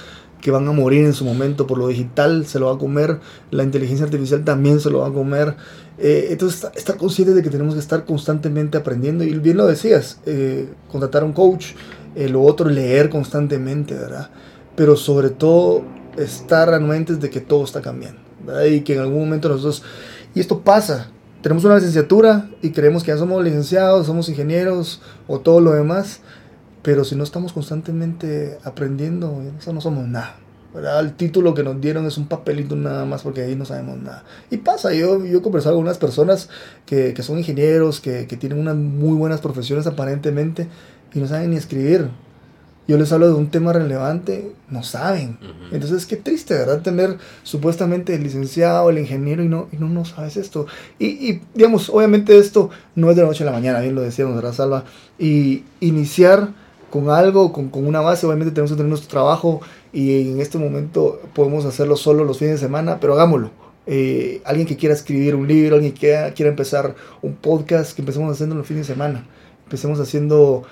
que van a morir en su momento por lo digital, se lo va a comer, la inteligencia artificial también se lo va a comer. Eh, entonces, estar consciente de que tenemos que estar constantemente aprendiendo. Y bien lo decías, eh, contratar a un coach, eh, lo otro, leer constantemente, ¿verdad? Pero sobre todo, estar anuentes de que todo está cambiando, ¿verdad? Y que en algún momento nosotros... Y esto pasa, tenemos una licenciatura y creemos que ya somos licenciados, somos ingenieros o todo lo demás, pero si no estamos constantemente aprendiendo, eso no somos nada. El título que nos dieron es un papelito nada más porque ahí no sabemos nada. Y pasa, yo, yo he conversado con unas personas que, que son ingenieros, que, que tienen unas muy buenas profesiones aparentemente y no saben ni escribir yo les hablo de un tema relevante, no saben. Entonces, qué triste, ¿verdad? Tener supuestamente el licenciado, el ingeniero y no, y no, no sabes esto. Y, y, digamos, obviamente esto no es de la noche a la mañana, bien lo decíamos, ¿verdad, Salva? Y iniciar con algo, con, con una base, obviamente tenemos que tener nuestro trabajo y en este momento podemos hacerlo solo los fines de semana, pero hagámoslo. Eh, alguien que quiera escribir un libro, alguien que quiera, quiera empezar un podcast, que empecemos haciendo los fines de semana. Empecemos haciendo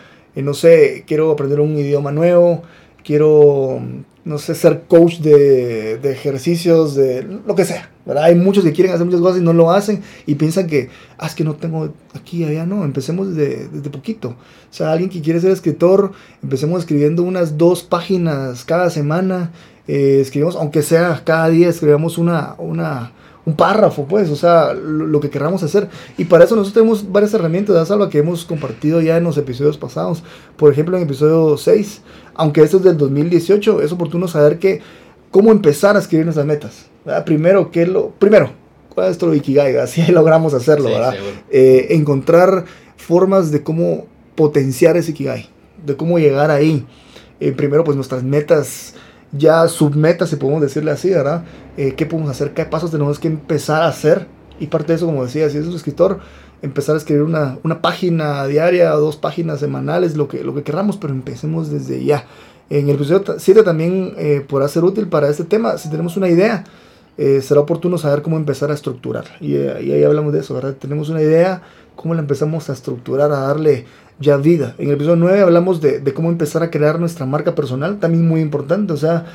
no sé, quiero aprender un idioma nuevo, quiero, no sé, ser coach de, de, ejercicios, de lo que sea, ¿verdad? Hay muchos que quieren hacer muchas cosas y no lo hacen y piensan que, ah, es que no tengo aquí, allá, no, empecemos desde, desde poquito. O sea, alguien que quiere ser escritor, empecemos escribiendo unas dos páginas cada semana, eh, escribimos, aunque sea cada día, escribamos una, una, un párrafo, pues, o sea, lo, que queramos hacer. Y para eso nosotros tenemos varias herramientas, de Salva, que hemos compartido ya en los episodios pasados. Por ejemplo, en el episodio 6, aunque esto es del 2018, es oportuno saber que cómo empezar a escribir nuestras metas. Primero, ¿qué lo, primero, ¿cuál es nuestro Ikigai? Así (laughs) logramos hacerlo, ¿verdad? Eh, encontrar formas de cómo potenciar ese Ikigai, de cómo llegar ahí. Eh, primero, pues nuestras metas ya submetas, si podemos decirle así, ¿verdad? Eh, ¿Qué podemos hacer? ¿Qué pasos tenemos que empezar a hacer? Y parte de eso, como decía, si es un escritor, empezar a escribir una, una página diaria dos páginas semanales, lo que, lo que queramos, pero empecemos desde ya. En el episodio 7 también eh, podrá ser útil para este tema. Si tenemos una idea, eh, será oportuno saber cómo empezar a estructurar. Y, y, ahí hablamos de eso, ¿verdad? Tenemos una idea, cómo la empezamos a estructurar, a darle ya vida. En el episodio 9 hablamos de, de, cómo empezar a crear nuestra marca personal, también muy importante. O sea,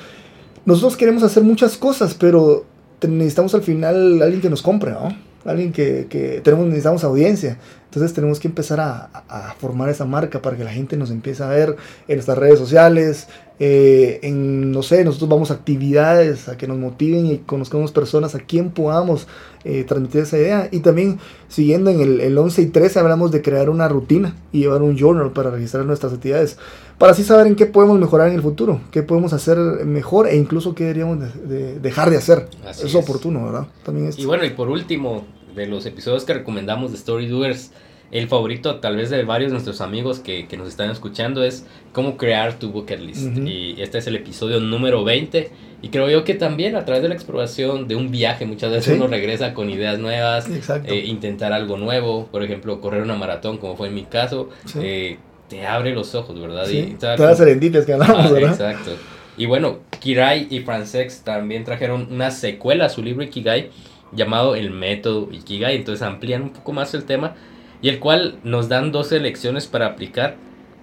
nosotros queremos hacer muchas cosas, pero necesitamos al final alguien que nos compre, ¿no? Alguien que, que tenemos, necesitamos audiencia. Entonces tenemos que empezar a, a, formar esa marca para que la gente nos empiece a ver en nuestras redes sociales, eh, en, no sé, nosotros vamos a actividades a que nos motiven y conozcamos personas a quien podamos eh, transmitir esa idea. Y también, siguiendo en el, el 11 y 13, hablamos de crear una rutina y llevar un journal para registrar nuestras actividades, para así saber en qué podemos mejorar en el futuro, qué podemos hacer mejor e incluso qué deberíamos de, dejar de hacer. Así es, oportuno, ¿verdad? También Y bueno, y por último, de los episodios que recomendamos de Story Doers, el favorito tal vez de varios de nuestros amigos que, que nos están escuchando es cómo crear tu bucket list. Y este es el episodio número 20. Y creo yo que también a través de la exploración de un viaje muchas veces uno regresa con ideas nuevas, eh, intentar algo nuevo, por ejemplo, correr una maratón como fue en mi caso, eh, te abre los ojos, ¿verdad? Sí. Y, Todas las que hablamos, ah, ¿verdad? Exacto. Y bueno, Kirai y Francex también trajeron una secuela a su libro Ikigai llamado El Método Ikigai, entonces amplían un poco más el tema y el cual nos dan 12 lecciones para aplicar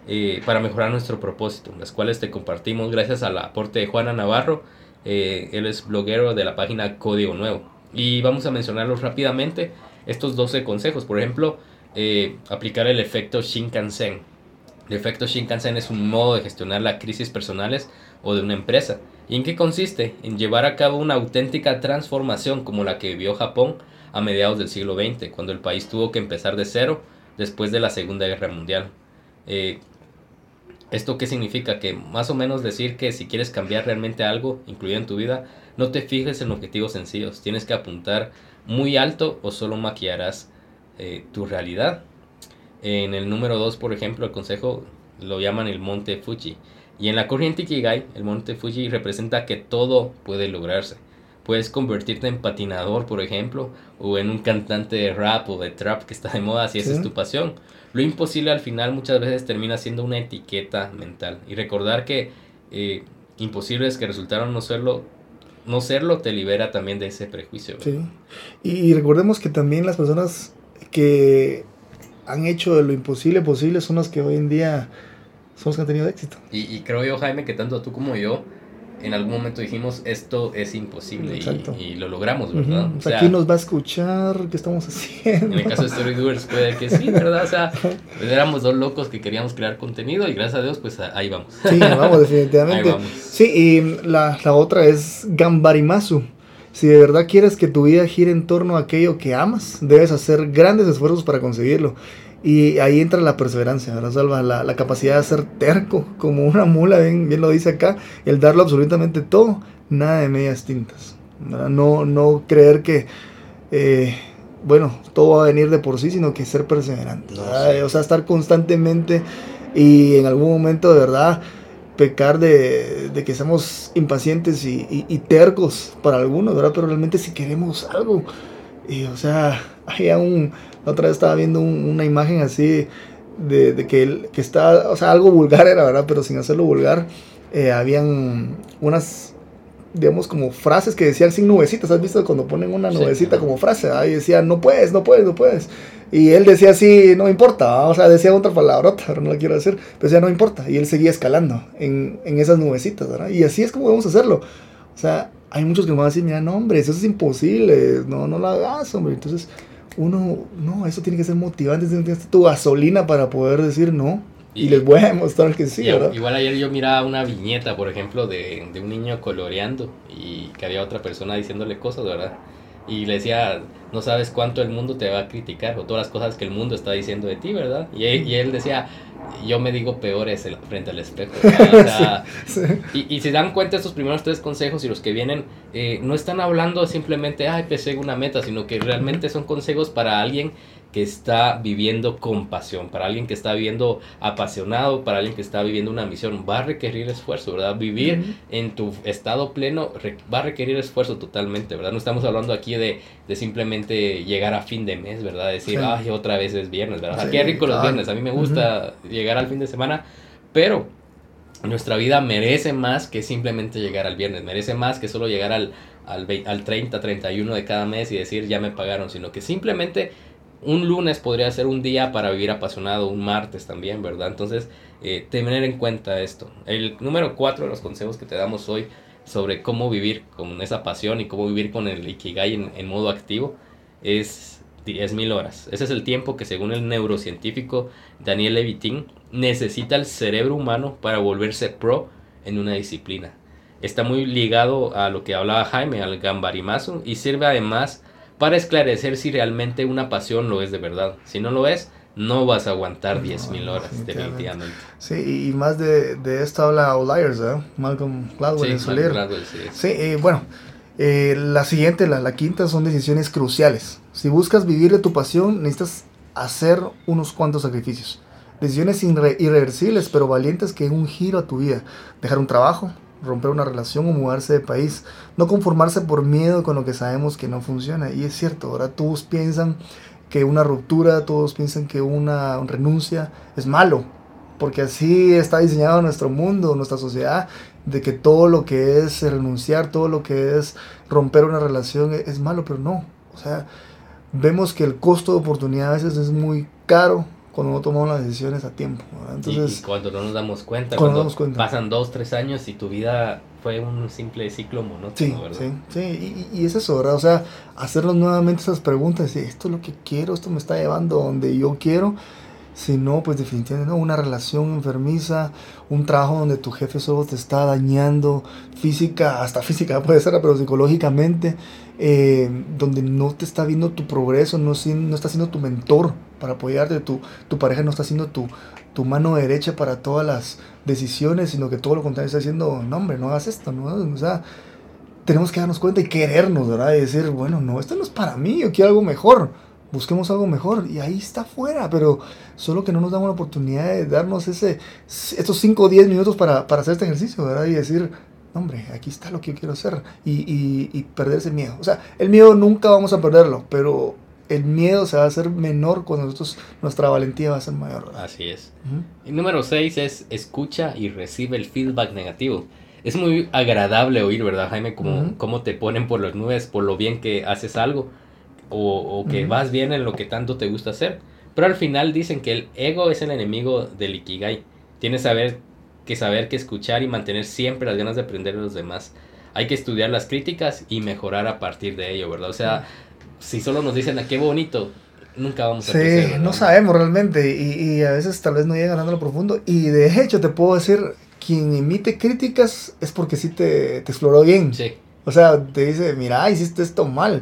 eh, para mejorar nuestro propósito, las cuales te compartimos gracias al aporte de Juana Navarro, eh, él es bloguero de la página Código Nuevo. Y vamos a mencionarlos rápidamente, estos 12 consejos, por ejemplo, eh, aplicar el efecto Shinkansen. El efecto Shinkansen es un modo de gestionar las crisis personales o de una empresa. ¿Y en qué consiste? En llevar a cabo una auténtica transformación como la que vivió Japón a mediados del siglo XX, cuando el país tuvo que empezar de cero después de la Segunda Guerra Mundial. Eh, ¿Esto qué significa? Que más o menos decir que si quieres cambiar realmente algo, incluido en tu vida, no te fijes en objetivos sencillos. Tienes que apuntar muy alto o solo maquillarás eh, tu realidad. En el número 2, por ejemplo, el consejo lo llaman el monte Fuji. Y en la corriente Ikigai, el monte Fuji representa que todo puede lograrse. Puedes convertirte en patinador, por ejemplo, o en un cantante de rap o de trap que está de moda si esa es tu pasión. Lo imposible al final muchas veces termina siendo una etiqueta mental. Y recordar que eh, imposibles que resultaron no serlo, no serlo te libera también de ese prejuicio. Sí. Y, recordemos que también las personas que han hecho de lo imposible posible son las que hoy en día son los que han tenido éxito. Y, y creo yo, Jaime, que tanto tú como yo en algún momento dijimos esto es imposible y, lo logramos, ¿verdad? o sea, ¿quién nos va a escuchar? ¿Qué estamos haciendo? En el caso de Storydoers puede que sí, ¿verdad? O sea, (laughs) pues éramos dos locos que queríamos crear contenido y gracias a Dios pues ahí vamos. Sí, vamos definitivamente. (laughs) Ahí vamos. Sí, y la, la otra es Gambarimasu. Si de verdad quieres que tu vida gire en torno a aquello que amas, debes hacer grandes esfuerzos para conseguirlo. Y ahí entra la perseverancia, ¿verdad, Salva? La, la, capacidad de ser terco, como una mula, bien, bien lo dice acá, el darlo absolutamente todo, nada de medias tintas. No, no creer que, eh, bueno, todo va a venir de por sí, sino que ser perseverante. O sea, estar constantemente y en algún momento de verdad pecar de, de que seamos impacientes y, y, tercos para algunos, ¿verdad? Pero realmente si queremos algo, y, o sea, hay un la otra vez estaba viendo una imagen así de, de que, él, que está, o sea, algo vulgar era, ¿verdad? Pero sin hacerlo vulgar, eh, habían unas, digamos, como frases que decían sin nubecitas. ¿Has visto cuando ponen una nubecita como frase? Ahí decía, no puedes, no puedes, no puedes. Y él decía así, no importa, o sea, decía otra palabrota, pero no la quiero decir, pero decía, no importa. Y él seguía escalando en, en esas nubecitas, ¿verdad? Y así es como vamos a hacerlo. O sea, hay muchos que me van a decir, mira, no, hombre, eso es imposible, no, no lo hagas, hombre. Entonces, uno, no, eso tiene que ser motivante, tienes tu gasolina para poder decir no. Y, les voy a demostrar que sí, ¿verdad? Igual ayer yo miraba una viñeta, por ejemplo, de, de un niño coloreando y que había otra persona diciéndole cosas, ¿verdad? Y le decía, no sabes cuánto el mundo te va a criticar o todas las cosas que el mundo está diciendo de ti, ¿verdad? Y, y él decía, yo me digo peores frente al espejo. (laughs) Y, y se dan cuenta estos primeros tres consejos y los que vienen, eh, no están hablando simplemente, ay, perseguir una meta, sino que realmente son consejos para alguien que está viviendo con pasión, para alguien que está viviendo apasionado, para alguien que está viviendo una misión, va a requerir esfuerzo, ¿verdad? Vivir en tu estado pleno va a requerir esfuerzo totalmente, ¿verdad? No estamos hablando aquí de, de simplemente llegar a fin de mes, ¿verdad? Decir, ay, otra vez es viernes, ¿verdad? Es rico los viernes, a mí me gusta llegar al fin de semana, pero nuestra vida merece más que simplemente llegar al viernes, merece más que solo llegar al, al, al 30, 31 de cada mes y decir ya me pagaron, sino que simplemente un lunes podría ser un día para vivir apasionado, un martes también, ¿verdad? Entonces, eh, tener en cuenta esto. El número cuatro de los consejos que te damos hoy sobre cómo vivir con esa pasión y cómo vivir con el Ikigai en, modo activo es 10.000 horas. Ese es el tiempo que según el neurocientífico Daniel Levitin necesita el cerebro humano para volverse pro en una disciplina. Está muy ligado a lo que hablaba Jaime, al gambarimazo, y sirve además para esclarecer si realmente una pasión lo es de verdad. Si no lo es, no vas a aguantar 10.000 horas, definitivamente. Sí, y más de, de esto habla Outliers, ¿eh? Malcolm Gladwell en su libro. Sí, bueno, eh, la siguiente, la, la quinta, son decisiones cruciales. Si buscas vivir de tu pasión, necesitas hacer unos cuantos sacrificios. Decisiones irreversibles, pero valientes que en un giro a tu vida. Dejar un trabajo, romper una relación o mudarse de país. No conformarse por miedo con lo que sabemos que no funciona. Y es cierto, ahora todos piensan que una ruptura, todos piensan que una renuncia es malo. Porque así está diseñado nuestro mundo, nuestra sociedad, de que todo lo que es renunciar, todo lo que es romper una relación es malo, pero no. O sea, vemos que el costo de oportunidad a veces es muy caro cuando no tomamos las decisiones a tiempo. Entonces, y, cuando no nos damos cuenta, cuando, pasan dos, tres años y tu vida fue un simple ciclo monótono, sí, Sí, sí, y, es eso, ¿verdad? O sea, hacernos nuevamente esas preguntas, esto es lo que quiero, esto me está llevando donde yo quiero, si no, pues definitivamente no, una relación enfermiza, un trabajo donde tu jefe solo te está dañando física, hasta física puede ser, pero psicológicamente, eh, donde no te está viendo tu progreso, no, no está siendo tu mentor para apoyarte, tu, pareja no está siendo tu, mano derecha para todas las decisiones, sino que todo lo contrario está diciendo, no hombre, no hagas esto, ¿no? O sea, tenemos que darnos cuenta y querernos, ¿verdad? Y decir, bueno, no, esto no es para mí, yo quiero algo mejor busquemos algo mejor y ahí está afuera, pero solo que no nos damos la oportunidad de darnos ese, estos 5 o 10 minutos para, hacer este ejercicio, ¿verdad? Y decir, hombre, aquí está lo que yo quiero hacer y, y, y, perder ese miedo. O sea, el miedo nunca vamos a perderlo, pero el miedo se va a hacer menor cuando nosotros, nuestra valentía va a ser mayor. Así es. Y número 6 es escucha y recibe el feedback negativo. Es muy agradable oír, ¿verdad, Jaime? Como, Cómo te ponen por las nubes, por lo bien que haces algo o, que vas bien en lo que tanto te gusta hacer. Pero al final dicen que el ego es el enemigo del Ikigai. Tienes saber, que saber que escuchar y mantener siempre las ganas de aprender de los demás. Hay que estudiar las críticas y mejorar a partir de ello, ¿verdad? O sea, si solo nos dicen a ah, qué bonito, nunca vamos a Sí, no sabemos realmente y, y, a veces tal vez no llegan a lo profundo. Y de hecho te puedo decir, quien emite críticas es porque sí te, te exploró bien. Sí. O sea, te dice, mira, hiciste esto mal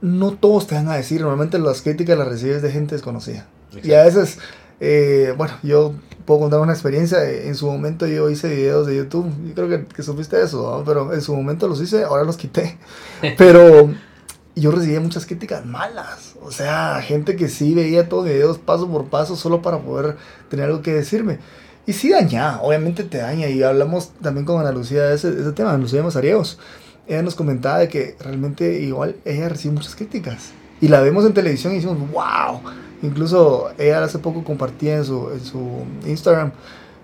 no todos te van a decir, normalmente las críticas las recibes de gente desconocida. Y a veces, eh, bueno, yo puedo contar una experiencia, en su momento yo hice videos de YouTube, yo creo que, que supiste eso, pero en su momento los hice, ahora los quité. (laughs) Pero yo recibía muchas críticas malas, o sea, gente que sí veía todos los videos paso por paso solo para poder tener algo que decirme. Y sí daña, obviamente te daña, y hablamos también con Ana Lucía de ese, de ese tema, Ana Lucía Mazariegos ella nos comentaba de que realmente igual ella recibe muchas críticas. Y la vemos en televisión y decimos, wow. Incluso ella hace poco compartía en su, en su Instagram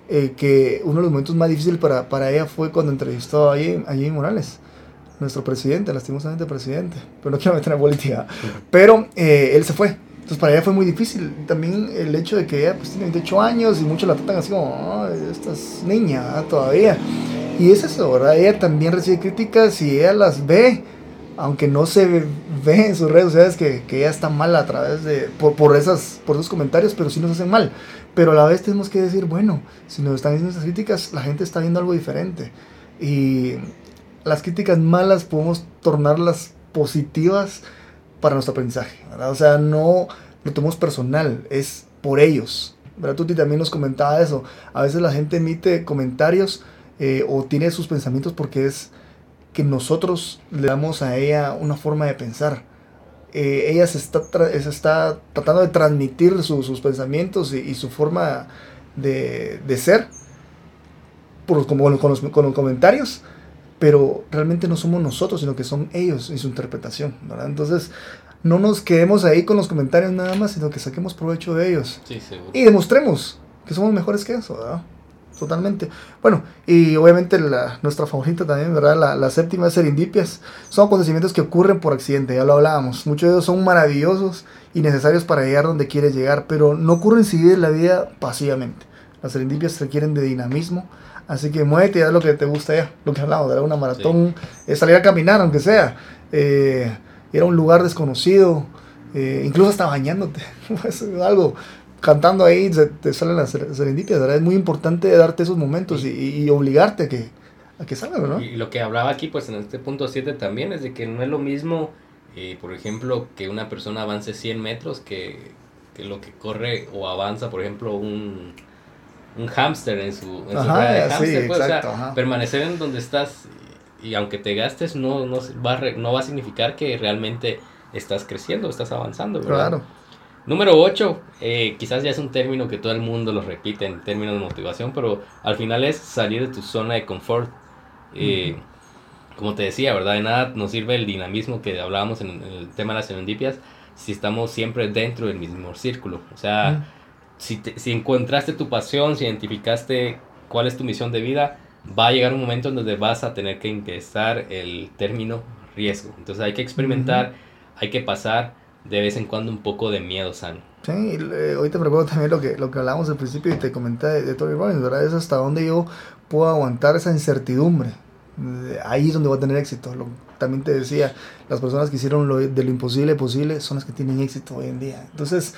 eh, que uno de los momentos más difíciles para, para ella fue cuando entrevistó a Jimmy, Morales, nuestro presidente, lastimosamente presidente. Pero no quiero meter en política. Pero eh, él se fue. Entonces para ella fue muy difícil. También el hecho de que ella pues, tiene 28 años y muchos la tratan así como, esta es niña todavía. Y es eso, ¿verdad? Ella también recibe críticas y ella las ve, aunque no se ve en sus redes sociales que, que ella está mal a través de, por, por, esas, por esos comentarios, pero sí nos hacen mal. Pero a la vez tenemos que decir, bueno, si nos están diciendo esas críticas, la gente está viendo algo diferente. Y las críticas malas podemos tornarlas positivas para nuestro aprendizaje. O sea, no lo tomamos personal, es por ellos. ¿verdad? Tuti también nos comentaba eso. A veces la gente emite comentarios eh, o tiene sus pensamientos porque es que nosotros le damos a ella una forma de pensar. Eh, ella se está, tratando de transmitir sus pensamientos y, su forma de, ser por, como, con los comentarios, pero realmente no somos nosotros, sino que son ellos y su interpretación. Entonces, no nos quedemos ahí con los comentarios nada más, sino que saquemos provecho de ellos. y demostremos que somos mejores que eso. ¿verdad? totalmente. Bueno, y obviamente la, nuestra favorita también, ¿verdad? La, la, séptima es Serendipias. Son acontecimientos que ocurren por accidente, ya lo hablábamos. Muchos de ellos son maravillosos y necesarios para llegar donde quieres llegar, pero no ocurren si vives la vida pasivamente. Las serendipias requieren de dinamismo, así que muévete y haz lo que te gusta ya. Lo que hablamos, de una maratón, es salir a caminar, aunque sea. Eh, ir a un lugar desconocido, eh, incluso hasta bañándote, (laughs) es algo cantando ahí te salen las serendipias, ¿verdad? Es muy importante darte esos momentos y, obligarte a que, a que salga, ¿verdad? Y lo que hablaba aquí, pues en este punto 7 también, es de que no es lo mismo, eh, por ejemplo, que una persona avance 100 metros que, que, lo que corre o avanza, por ejemplo, un, un hámster en su, en su rueda de hámster. Pues, o sea, permanecer en donde estás y aunque te gastes, no, no, va, a no va a significar que realmente estás creciendo, estás avanzando, ¿verdad? Claro. Número 8, eh, quizás ya es un término que todo el mundo lo repite en términos de motivación, pero al final es salir de tu zona de confort. Eh, como te decía, ¿verdad? De nada nos sirve el dinamismo que hablábamos en, el tema de las serendipias si estamos siempre dentro del mismo círculo. O sea, si, si encontraste tu pasión, si identificaste cuál es tu misión de vida, va a llegar un momento en donde vas a tener que ingresar el término riesgo. Entonces hay que experimentar, hay que pasar de vez en cuando un poco de miedo sano. Sí, eh, hoy te pregunto también lo que, lo que hablábamos al principio y te comenté de, de Tony Robbins, ¿verdad? Es hasta dónde yo puedo aguantar esa incertidumbre. Ahí es donde voy a tener éxito. también te decía, las personas que hicieron lo, de lo imposible posible son las que tienen éxito hoy en día. Entonces,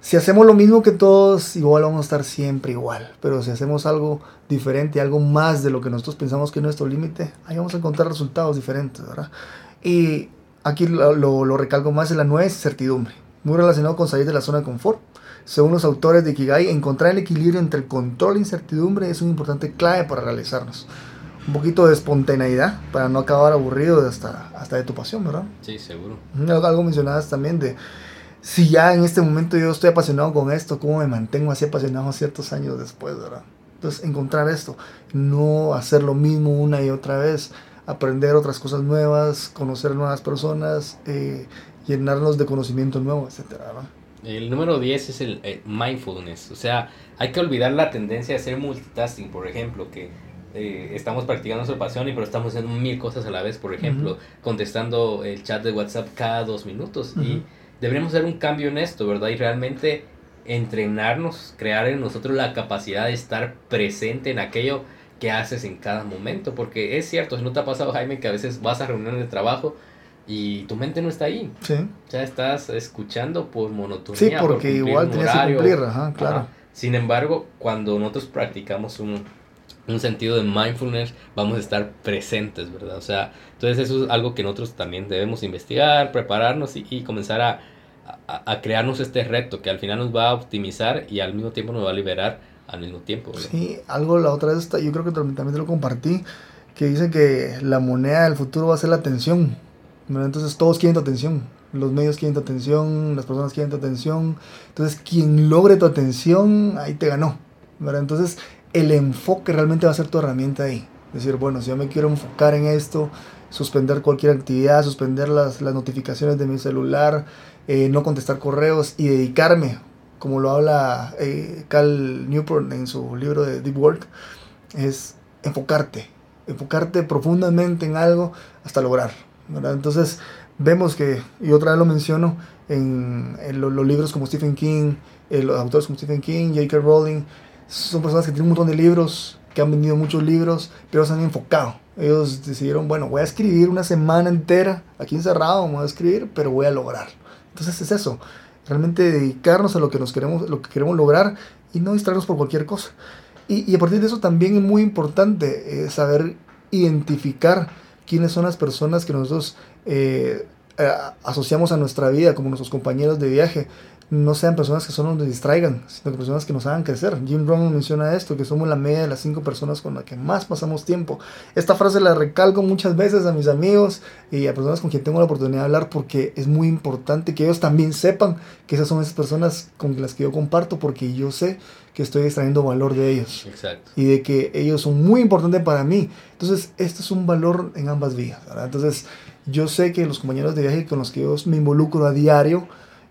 si hacemos lo mismo que todos, igual vamos a estar siempre igual. Pero si hacemos algo diferente, algo más de lo que nosotros pensamos que es nuestro límite, ahí vamos a encontrar resultados diferentes, ¿verdad? Y aquí lo, lo, recalco más, es la nueva certidumbre, muy relacionado con salir de la zona de confort. Según los autores de Kigai, encontrar el equilibrio entre el control e incertidumbre es un importante clave para realizarnos. Un poquito de espontaneidad para no acabar aburrido hasta, hasta de tu pasión, ¿verdad? Sí, seguro. Algo mencionabas también de si ya en este momento yo estoy apasionado con esto, ¿cómo me mantengo así apasionado ciertos años después, verdad? Entonces, encontrar esto, no hacer lo mismo una y otra vez, aprender otras cosas nuevas, conocer nuevas personas, eh, llenarnos de conocimiento nuevo, etc. El número 10 es el, mindfulness, o sea, hay que olvidar la tendencia de hacer multitasking, por ejemplo, que eh, estamos practicando nuestra pasión y pero estamos haciendo mil cosas a la vez, por ejemplo, contestando el chat de WhatsApp cada dos minutos y deberíamos hacer un cambio en esto, ¿verdad? Y realmente entrenarnos, crear en nosotros la capacidad de estar presente en aquello que haces en cada momento, porque es cierto, si no te ha pasado Jaime que a veces vas a reuniones de trabajo y tu mente no está ahí. Sí. Ya estás escuchando por monotonía. Sí, porque igual tienes que cumplir, ajá, claro. Sin embargo, cuando nosotros practicamos un, un sentido de mindfulness, vamos a estar presentes, ¿verdad? O sea, entonces eso es algo que nosotros también debemos investigar, prepararnos y, y comenzar a, a, crearnos este reto que al final nos va a optimizar y al mismo tiempo nos va a liberar al mismo tiempo. Sí, algo la otra vez, yo creo que también te lo compartí, que dice que la moneda del futuro va a ser la atención. Entonces todos quieren tu atención, los medios quieren tu atención, las personas quieren tu atención. Entonces quien logre tu atención, ahí te ganó. Entonces el enfoque realmente va a ser tu herramienta ahí. Decir, bueno, si yo me quiero enfocar en esto, suspender cualquier actividad, suspender las, las notificaciones de mi celular, eh, no contestar correos y dedicarme, como lo habla eh, Cal Newport en su libro de Deep Work, es enfocarte, enfocarte profundamente en algo hasta lograr. Entonces vemos que, y otra vez lo menciono, en, los, libros como Stephen King, eh, los autores como Stephen King, J.K. Rowling, son personas que tienen un montón de libros, que han vendido muchos libros, pero se han enfocado. Ellos decidieron, bueno, voy a escribir una semana entera aquí encerrado, voy a escribir, pero voy a lograr. Entonces es eso, realmente dedicarnos a lo que, nos queremos, lo que queremos lograr y no distraernos por cualquier cosa. Y, a partir de eso también es muy importante eh, saber identificar quiénes son las personas que nosotros eh, eh, asociamos a nuestra vida como nuestros compañeros de viaje no sean personas que solo nos distraigan, sino que personas que nos hagan crecer. Jim Brown menciona esto, que somos la media de las cinco personas con las que más pasamos tiempo. Esta frase la recalco muchas veces a mis amigos y a personas con quien tengo la oportunidad de hablar porque es muy importante que ellos también sepan que esas son esas personas con las que yo comparto porque yo sé que estoy extrayendo valor de ellos. Exacto. Y de que ellos son muy importantes para mí. Entonces, esto es un valor en ambas vías. Entonces, yo sé que los compañeros de viaje con los que yo me involucro a diario,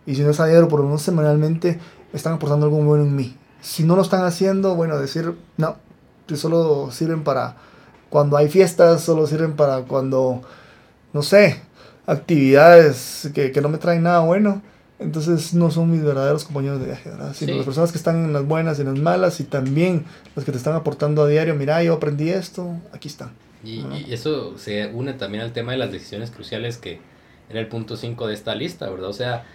y si no es a diario, por lo menos semanalmente, están aportando algo bueno en mí. Si no lo están haciendo, bueno, decir, no, que solo sirven para cuando hay fiestas, solo sirven para cuando, no sé, actividades que, que no me traen nada bueno. Entonces no son mis verdaderos compañeros de viaje, ¿verdad? Sino las personas que están en las buenas y en las malas y también los que te están aportando a diario, mira, yo aprendí esto, aquí están. Y, y eso se une también al tema de las decisiones cruciales que era el punto 5 de esta lista, ¿verdad? O sea,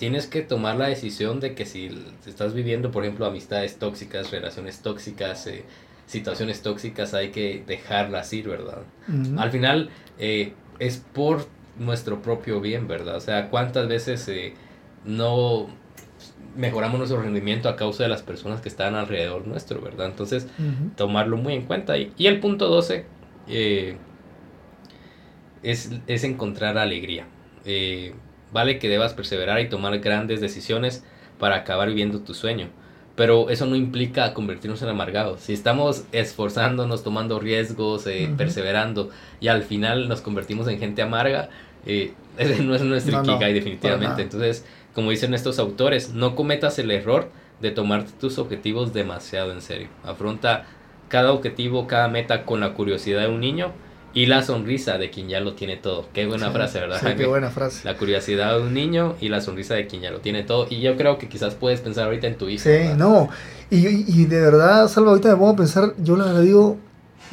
tienes que tomar la decisión de que si estás viviendo, por ejemplo, amistades tóxicas, relaciones tóxicas, eh, situaciones tóxicas, hay que dejarlas ir, ¿verdad? Al final eh, es por nuestro propio bien, ¿verdad? O sea, ¿cuántas veces eh, no mejoramos nuestro rendimiento a causa de las personas que están alrededor nuestro, ¿verdad? Entonces, tomarlo muy en cuenta. Y, y el punto 12 es, es, encontrar alegría vale que debas perseverar y tomar grandes decisiones para acabar viviendo tu sueño. Pero eso no implica convertirnos en amargados. Si estamos esforzándonos, tomando riesgos, eh, perseverando y al final nos convertimos en gente amarga, eh, (laughs) ese no es nuestro Ikigai definitivamente. Entonces, como dicen estos autores, no cometas el error de tomar tus objetivos demasiado en serio. Afronta cada objetivo, cada meta con la curiosidad de un niño y la sonrisa de quien ya lo tiene todo. Qué buena frase, ¿verdad? Sí, qué buena frase. La curiosidad de un niño y la sonrisa de quien ya lo tiene todo. Y yo creo que quizás puedes pensar ahorita en tu hijo. Sí, no. Y, y, de verdad, Salva, ahorita me pongo a pensar, yo la verdad digo,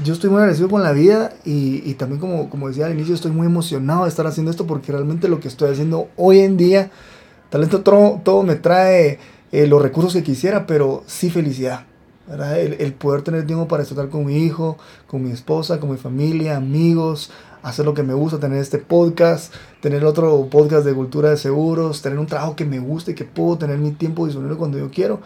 yo estoy muy agradecido con la vida y, y, también como, como decía al inicio, estoy muy emocionado de estar haciendo esto porque realmente lo que estoy haciendo hoy en día, tal vez todo, todo me trae eh, los recursos que quisiera, pero sí felicidad. El, el, poder tener tiempo para estar con mi hijo, con mi esposa, con mi familia, amigos, hacer lo que me gusta, tener este podcast, tener otro podcast de cultura de seguros, tener un trabajo que me guste, que puedo tener mi tiempo disponible cuando yo quiero.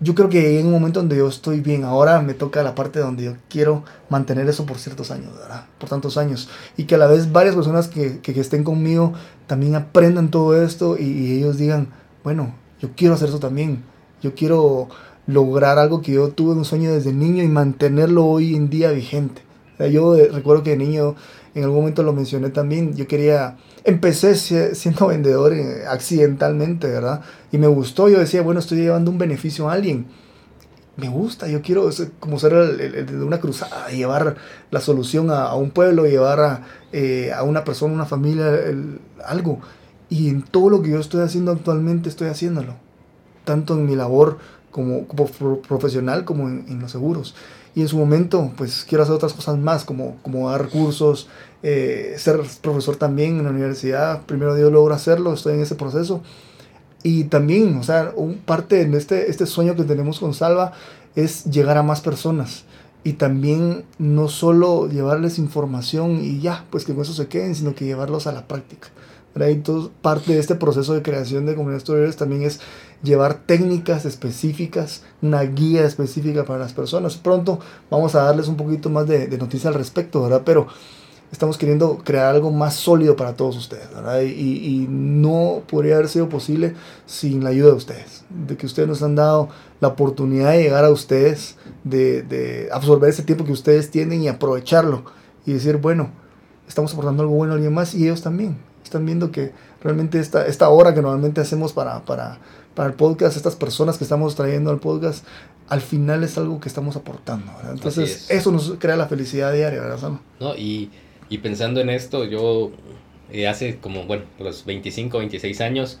Yo creo que en un momento donde yo estoy bien, ahora me toca la parte donde yo quiero mantener eso por ciertos años, ¿verdad? Por tantos años. Y que a la vez varias personas que, que, estén conmigo también aprendan todo esto y, y ellos digan, bueno, yo quiero hacer eso también. Yo quiero lograr algo que yo tuve un sueño desde niño y mantenerlo hoy en día vigente. yo eh, recuerdo que de niño, en algún momento lo mencioné también, yo quería, empecé siendo vendedor eh, accidentalmente, ¿verdad? Y me gustó, yo decía, bueno, estoy llevando un beneficio a alguien. Me gusta, yo quiero como ser de una cruzada, llevar la solución a, un pueblo, llevar a, eh, a, una persona, una familia, algo. Y en todo lo que yo estoy haciendo actualmente estoy haciéndolo. Tanto en mi labor como, profesional como en, los seguros. Y en su momento, pues quiero hacer otras cosas más, como, como dar cursos, eh, ser profesor también en la universidad. Primero Dios logra hacerlo, estoy en ese proceso. Y también, o sea, un parte de este, este sueño que tenemos con Salva es llegar a más personas. Y también no solo llevarles información y ya, pues que con eso se queden, sino que llevarlos a la práctica. Parte de este proceso de creación de comunidades tutoriales también es llevar técnicas específicas, una guía específica para las personas. Pronto vamos a darles un poquito más de, de noticias al respecto, ¿verdad? Pero estamos queriendo crear algo más sólido para todos ustedes, ¿verdad? Y, y, no podría haber sido posible sin la ayuda de ustedes, de que ustedes nos han dado la oportunidad de llegar a ustedes, de, de absorber ese tiempo que ustedes tienen y aprovecharlo y decir, bueno, estamos aportando algo bueno a alguien más y ellos también. Están viendo que realmente esta, esta hora que normalmente hacemos para, para, para el podcast, estas personas que estamos trayendo al podcast, al final es algo que estamos aportando. Entonces, eso nos crea la felicidad diaria, ¿verdad, No, y, y pensando en esto, yo eh, hace como, bueno, los 25, 26 años,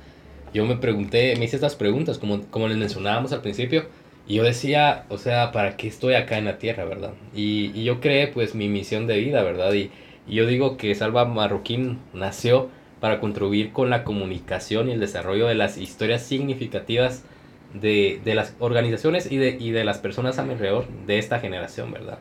yo me pregunté, me hice estas preguntas, como, como les mencionábamos al principio, y yo decía, o sea, ¿para qué estoy acá en la tierra, verdad? Y, y yo creé, pues, mi misión de vida, ¿verdad? Y, y yo digo que Salva Marroquín nació para contribuir con la comunicación y el desarrollo de las historias significativas de, de las organizaciones y de, y de las personas a mi alrededor de esta generación, ¿verdad?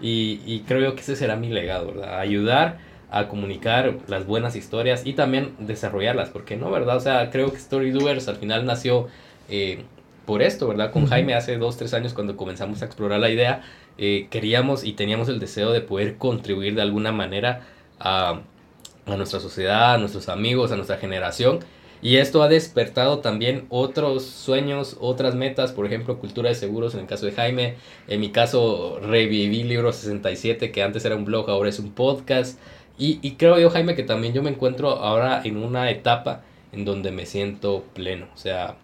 Y, y creo que ese será mi legado, ¿verdad? Ayudar a comunicar las buenas historias y también desarrollarlas, porque no, ¿verdad? O sea, creo que Storydoers al final nació eh, por esto, ¿verdad? Con Jaime hace dos, tres años cuando comenzamos a explorar la idea, eh, queríamos y teníamos el deseo de poder contribuir de alguna manera a a nuestra sociedad, a nuestros amigos, a nuestra generación. Y esto ha despertado también otros sueños, otras metas, por ejemplo, cultura de seguros en el caso de Jaime. En mi caso, reviví Libro 67, que antes era un blog, ahora es un podcast. Y, y creo yo, Jaime, que también yo me encuentro ahora en una etapa en donde me siento pleno. O sea,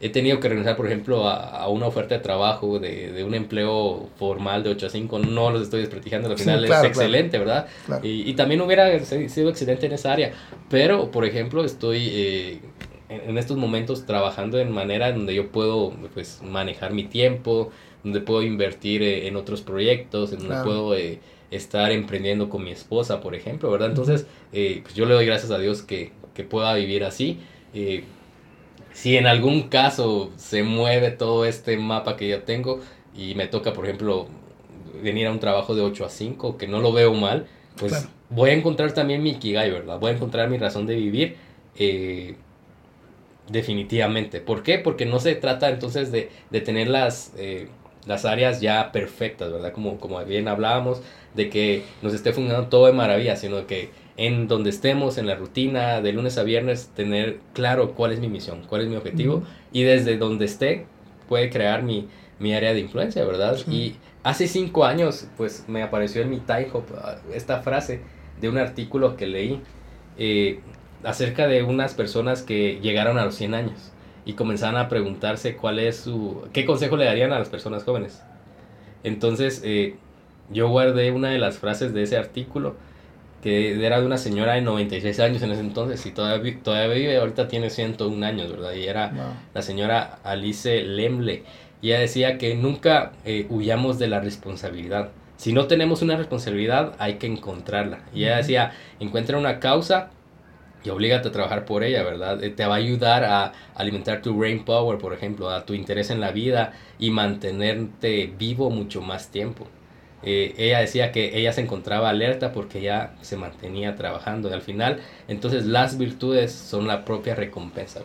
he tenido que renunciar, por ejemplo, a, una oferta de trabajo, de, un empleo formal de 8 a 5, no los estoy desprestigiando, al final es excelente, ¿verdad? Y, también hubiera sido excelente en esa área, pero, por ejemplo, estoy eh, en, estos momentos trabajando en manera donde yo puedo pues, manejar mi tiempo, donde puedo invertir eh, en otros proyectos, en donde puedo eh, estar emprendiendo con mi esposa, por ejemplo, ¿verdad? Entonces, pues yo le doy gracias a Dios que, que pueda vivir así si en algún caso se mueve todo este mapa que ya tengo y me toca, por ejemplo, venir a un trabajo de 8 a 5, que no lo veo mal, pues voy a encontrar también mi Ikigai, ¿verdad? Voy a encontrar mi razón de vivir. Eh, definitivamente. ¿Por qué? Porque no se trata entonces de, de tener las, eh, las áreas ya perfectas, ¿verdad? Como, como bien hablábamos, de que nos esté funcionando todo de maravilla, sino que en donde estemos, en la rutina, de lunes a viernes, tener claro cuál es mi misión, cuál es mi objetivo, y desde donde esté, puede crear mi, mi área de influencia, ¿verdad? Y hace cinco años, pues me apareció en mi tie ah, esta frase de un artículo que leí eh, acerca de unas personas que llegaron a los 100 años y comenzaban a preguntarse cuál es su, qué consejo le darían a las personas jóvenes. Entonces, eh, yo guardé una de las frases de ese artículo que era de una señora de 96 años en ese entonces y todavía, todavía vive, ahorita tiene 101 años, ¿verdad? Y era la señora Alice Lemle. Y ella decía que nunca eh, huyamos de la responsabilidad. Si no tenemos una responsabilidad, hay que encontrarla. Y ella decía, encuentra una causa y oblígate a trabajar por ella, ¿verdad? Eh, te va a ayudar a alimentar tu brain power, por ejemplo, a tu interés en la vida y mantenerte vivo mucho más tiempo. Eh, ella decía que ella se encontraba alerta porque ya se mantenía trabajando y al final, entonces las virtudes son la propia recompensa,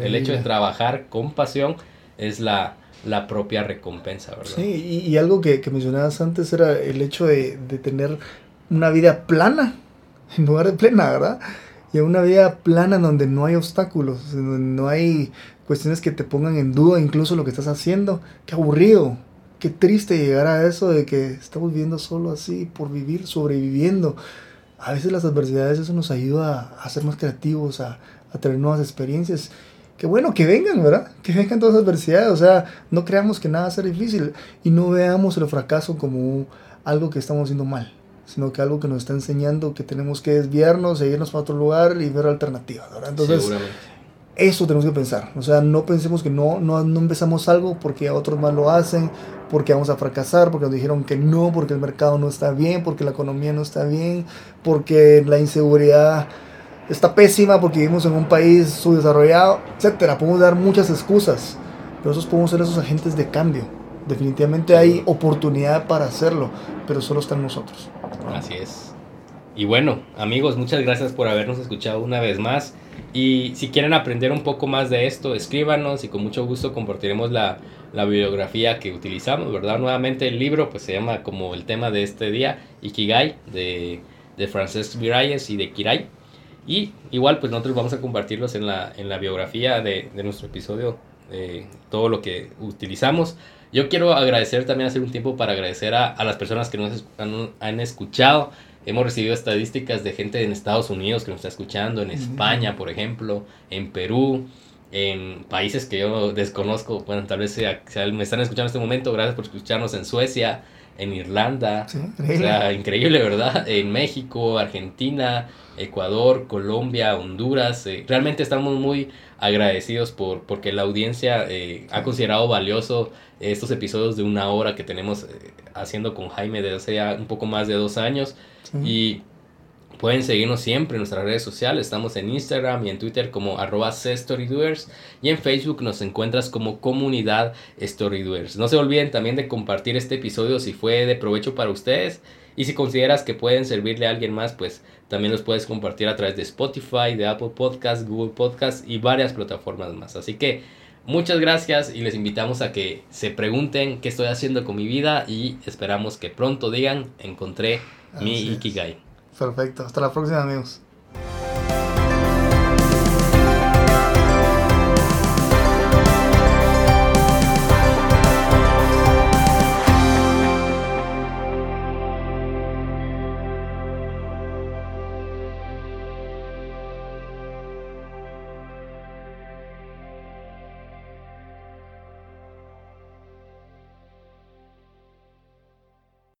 El, hecho de trabajar con pasión es la, la propia recompensa, ¿verdad? Sí, y, algo que, que, mencionabas antes era el hecho de, de, tener una vida plana, (laughs) en lugar de plena, ¿verdad? Y una vida plana donde no hay obstáculos, donde no hay cuestiones que te pongan en duda incluso lo que estás haciendo. Qué aburrido, qué triste llegar a eso de que estamos viviendo solo así, por vivir, sobreviviendo. A veces las adversidades eso nos ayuda a, ser más creativos, a, tener nuevas experiencias. Qué bueno que vengan, ¿verdad? Que vengan todas las adversidades. O sea, no creamos que nada va a ser difícil y no veamos el fracaso como algo que estamos haciendo mal, sino que algo que nos está enseñando que tenemos que desviarnos, seguirnos para otro lugar y ver alternativas, ¿verdad? Entonces, eso tenemos que pensar. O sea, no pensemos que no, no, no empezamos algo porque otros más lo hacen, porque vamos a fracasar, porque nos dijeron que no, porque el mercado no está bien, porque la economía no está bien, porque la inseguridad está pésima, porque vivimos en un país subdesarrollado, etcétera. Podemos dar muchas excusas, pero nosotros podemos ser esos agentes de cambio. Definitivamente hay oportunidad para hacerlo, pero solo está en nosotros. Así es. Y bueno, amigos, muchas gracias por habernos escuchado una vez más. Y si quieren aprender un poco más de esto, escríbanos y con mucho gusto compartiremos la, la bibliografía que utilizamos, ¿verdad? Nuevamente el libro pues se llama como el tema de este día, Ikigai, de, de Francesc Miralles y de Kirai. Y igual pues nosotros vamos a compartirlos en la, en la biografía de, de nuestro episodio, de todo lo que utilizamos. Yo quiero agradecer también, hacer un tiempo para agradecer a, a las personas que nos han, han escuchado. Hemos recibido estadísticas de gente en Estados Unidos que nos está escuchando, en España, por ejemplo, en Perú, en países que yo desconozco. Bueno, tal vez sea, me están escuchando en este momento. Gracias por escucharnos en Suecia, en Irlanda. increíble. O sea, increíble, ¿verdad? En México, Argentina, Ecuador, Colombia, Honduras. Eh, realmente estamos muy agradecidos por porque la audiencia eh, ha considerado valioso estos episodios de una hora que tenemos eh, haciendo con Jaime desde hace ya un poco más de dos años. Y pueden seguirnos siempre en nuestras redes sociales. Estamos en Instagram y en Twitter como arroba storydoers y en Facebook nos encuentras como comunidad storydoers. No se olviden también de compartir este episodio si fue de provecho para ustedes. Y si consideras que pueden servirle a alguien más, pues también los puedes compartir a través de Spotify, de Apple Podcast, Google Podcast y varias plataformas más. Así que muchas gracias y les invitamos a que se pregunten qué estoy haciendo con mi vida y esperamos que pronto digan encontré mi Ikigai. Perfecto. Hasta la próxima, amigos.